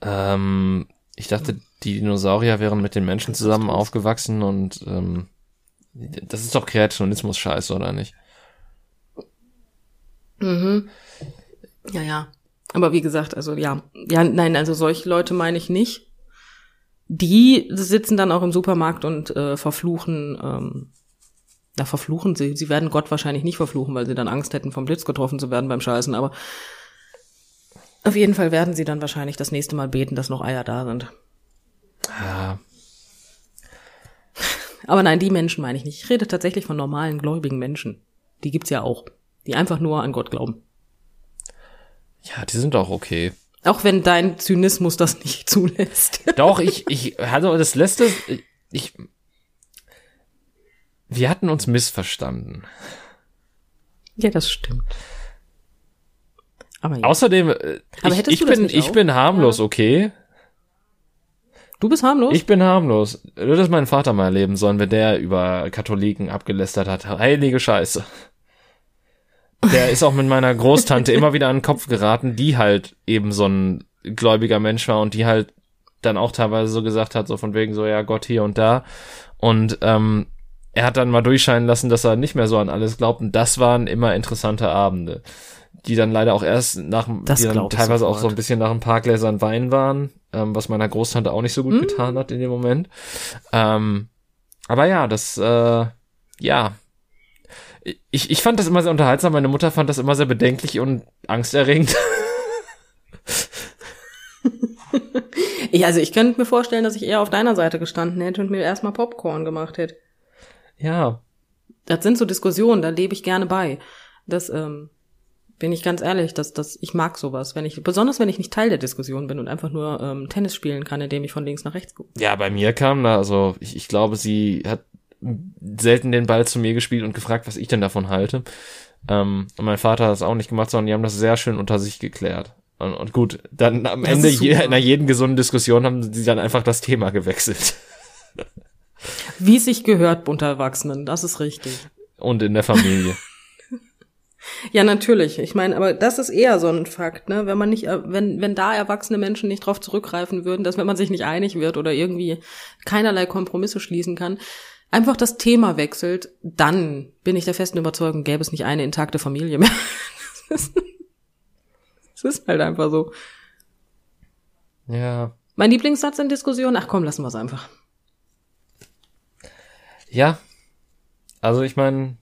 Ähm, ich dachte, die Dinosaurier wären mit den Menschen zusammen aufgewachsen und ähm, das ist doch Kreationismus-Scheiße, oder nicht? Mhm. Ja, ja. Aber wie gesagt, also ja, ja, nein, also solche Leute meine ich nicht. die sitzen dann auch im Supermarkt und äh, verfluchen, ähm, na, verfluchen sie. Sie werden Gott wahrscheinlich nicht verfluchen, weil sie dann Angst hätten, vom Blitz getroffen zu werden beim Scheißen, aber auf jeden Fall werden sie dann wahrscheinlich das nächste Mal beten, dass noch Eier da sind. Ja. Aber nein, die Menschen meine ich nicht. Ich rede tatsächlich von normalen, gläubigen Menschen. Die gibt's ja auch. Die einfach nur an Gott glauben. Ja, die sind auch okay. Auch wenn dein Zynismus das nicht [LAUGHS] zulässt. Doch, ich, ich, also das letzte, ich, wir hatten uns missverstanden. Ja, das stimmt. Aber ja. Außerdem, äh, Aber ich, ich bin, ich bin harmlos, okay? Du bist harmlos? Ich bin harmlos. Du hättest meinen Vater mal erleben sollen, wenn der über Katholiken abgelästert hat. Heilige Scheiße. Der ist auch mit meiner Großtante immer wieder an den Kopf geraten, die halt eben so ein gläubiger Mensch war und die halt dann auch teilweise so gesagt hat, so von wegen so, ja, Gott hier und da. Und ähm, er hat dann mal durchscheinen lassen, dass er nicht mehr so an alles glaubt. Und das waren immer interessante Abende, die dann leider auch erst nach, das die dann teilweise auch so ein bisschen nach ein paar Gläsern Wein waren, ähm, was meiner Großtante auch nicht so gut mm. getan hat in dem Moment. Ähm, aber ja, das, äh, ja, ich, ich fand das immer sehr unterhaltsam. Meine Mutter fand das immer sehr bedenklich und angsterregend. [LAUGHS] ja, also ich könnte mir vorstellen, dass ich eher auf deiner Seite gestanden hätte und mir erstmal Popcorn gemacht hätte. Ja. Das sind so Diskussionen, da lebe ich gerne bei. Das, ähm, bin ich ganz ehrlich, dass, dass ich mag sowas, wenn ich, besonders wenn ich nicht Teil der Diskussion bin und einfach nur ähm, Tennis spielen kann, indem ich von links nach rechts gucke. Ja, bei mir kam da, also ich, ich glaube, sie hat selten den Ball zu mir gespielt und gefragt, was ich denn davon halte. Ähm, und mein Vater hat das auch nicht gemacht, sondern die haben das sehr schön unter sich geklärt. Und, und gut, dann am das Ende je, in einer jeden gesunden Diskussion haben sie dann einfach das Thema gewechselt. Wie sich gehört unter Erwachsenen, das ist richtig. Und in der Familie. [LAUGHS] ja, natürlich. Ich meine, aber das ist eher so ein Fakt, ne? Wenn man nicht, äh, wenn, wenn da erwachsene Menschen nicht drauf zurückgreifen würden, dass wenn man sich nicht einig wird oder irgendwie keinerlei Kompromisse schließen kann, einfach das Thema wechselt, dann bin ich der festen Überzeugung, gäbe es nicht eine intakte Familie mehr. [LAUGHS] Es ist halt einfach so. Ja. Mein Lieblingssatz in Diskussionen, ach komm, lassen wir es einfach. Ja. Also ich meine.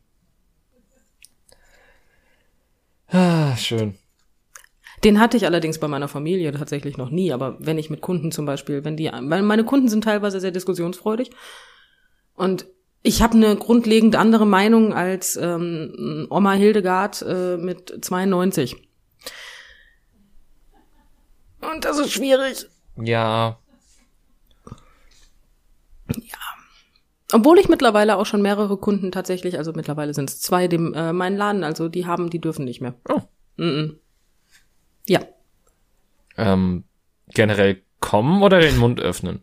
Ah, schön. Den hatte ich allerdings bei meiner Familie tatsächlich noch nie, aber wenn ich mit Kunden zum Beispiel, wenn die, weil meine Kunden sind teilweise sehr diskussionsfreudig und ich habe eine grundlegend andere Meinung als ähm, Oma Hildegard äh, mit 92. Und das ist schwierig. Ja. Ja. Obwohl ich mittlerweile auch schon mehrere Kunden tatsächlich, also mittlerweile sind es zwei, dem äh, meinen Laden, also die haben, die dürfen nicht mehr. Oh. Mm -mm. Ja. Ähm, generell kommen oder den Mund öffnen?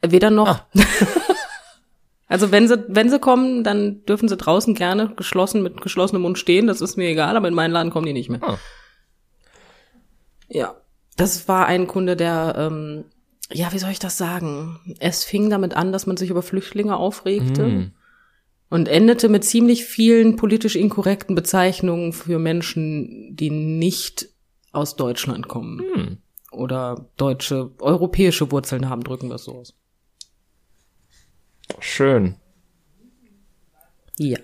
Weder noch. Ah. [LAUGHS] also wenn sie, wenn sie kommen, dann dürfen sie draußen gerne geschlossen mit geschlossenem Mund stehen. Das ist mir egal, aber in meinen Laden kommen die nicht mehr. Ah. Ja. Das war ein Kunde, der, ähm, ja, wie soll ich das sagen? Es fing damit an, dass man sich über Flüchtlinge aufregte. Mm. Und endete mit ziemlich vielen politisch inkorrekten Bezeichnungen für Menschen, die nicht aus Deutschland kommen. Mm. Oder deutsche, europäische Wurzeln haben, drücken wir es so aus. Schön. Ja.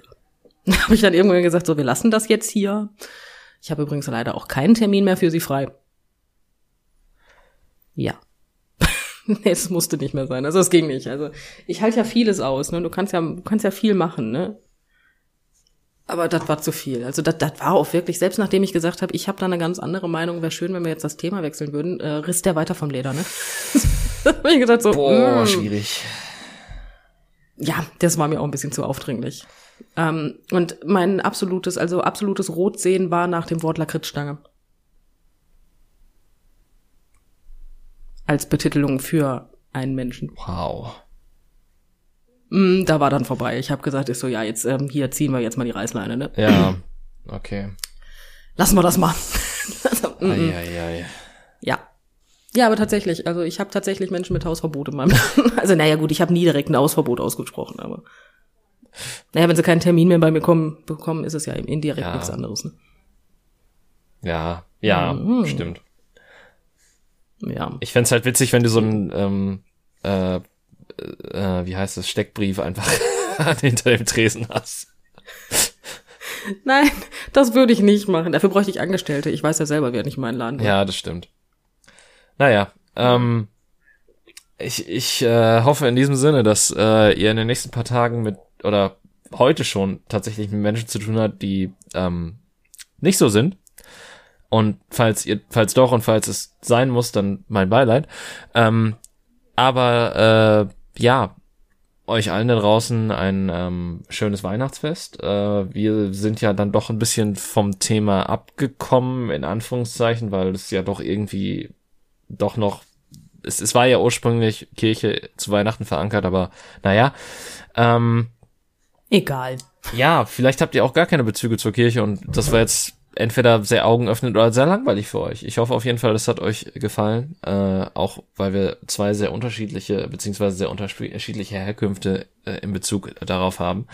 [LAUGHS] habe ich dann irgendwann gesagt, so, wir lassen das jetzt hier. Ich habe übrigens leider auch keinen Termin mehr für Sie frei. Ja. [LAUGHS] nee, es musste nicht mehr sein. Also es ging nicht. Also ich halte ja vieles aus, ne? Du kannst ja, du kannst ja viel machen, ne? Aber das war zu viel. Also das, das war auch wirklich, selbst nachdem ich gesagt habe, ich habe da eine ganz andere Meinung, wäre schön, wenn wir jetzt das Thema wechseln würden, äh, riss der weiter vom Leder, ne? [LAUGHS] da hab ich gesagt so, Boah, mm. schwierig ja, das war mir auch ein bisschen zu aufdringlich. Ähm, und mein absolutes, also absolutes Rotsehen war nach dem Wort Lakritzstange. Als Betitelung für einen Menschen. Wow. Mm, da war dann vorbei. Ich habe gesagt, ist so, ja, jetzt ähm, hier ziehen wir jetzt mal die Reißleine, ne? Ja, [CLEARS THROAT] okay. Lassen wir das mal. also, [LAUGHS] mm, ei, ei, ei. Ja, ja, aber tatsächlich, also ich habe tatsächlich Menschen mit Hausverbot in meinem. [LAUGHS] Also naja gut, ich habe nie direkt ein Hausverbot ausgesprochen, aber naja, wenn sie keinen Termin mehr bei mir kommen, bekommen, ist es ja indirekt ja. nichts anderes. Ne? Ja, ja, mhm. stimmt. Ja. Ich fänd's halt witzig, wenn du so ein, ähm, äh, äh, wie heißt das, Steckbrief einfach [LAUGHS] hinter dem Tresen hast. Nein, das würde ich nicht machen. Dafür bräuchte ich Angestellte. Ich weiß ja selber, wer nicht meinen Laden will. Ja, das stimmt. Naja, ähm, ich, ich äh, hoffe in diesem Sinne, dass äh, ihr in den nächsten paar Tagen mit, oder heute schon tatsächlich mit Menschen zu tun habt, die ähm, nicht so sind. Und falls ihr, falls doch und falls es sein muss, dann mein Beileid. Ähm, aber äh, ja, euch allen da draußen ein ähm, schönes Weihnachtsfest. Äh, wir sind ja dann doch ein bisschen vom Thema abgekommen, in Anführungszeichen, weil es ja doch irgendwie doch noch, es, es war ja ursprünglich Kirche zu Weihnachten verankert, aber naja. Ähm, Egal. ja, vielleicht habt ihr auch gar keine Bezüge zur Kirche und das war jetzt entweder sehr augenöffnend oder sehr langweilig für euch. Ich hoffe auf jeden Fall, das hat euch gefallen, äh, auch weil wir zwei sehr unterschiedliche beziehungsweise sehr unterschiedliche Herkünfte äh, in Bezug darauf haben.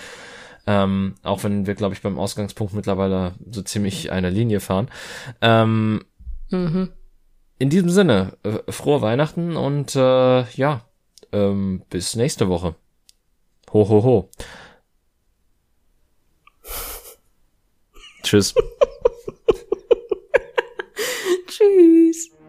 Ähm, auch wenn wir, glaube ich, beim Ausgangspunkt mittlerweile so ziemlich eine Linie fahren. Ähm, Mhm. in diesem Sinne, äh, frohe Weihnachten und äh, ja, ähm, bis nächste Woche. Ho, ho, ho. [LAUGHS] Tschüss. Tschüss.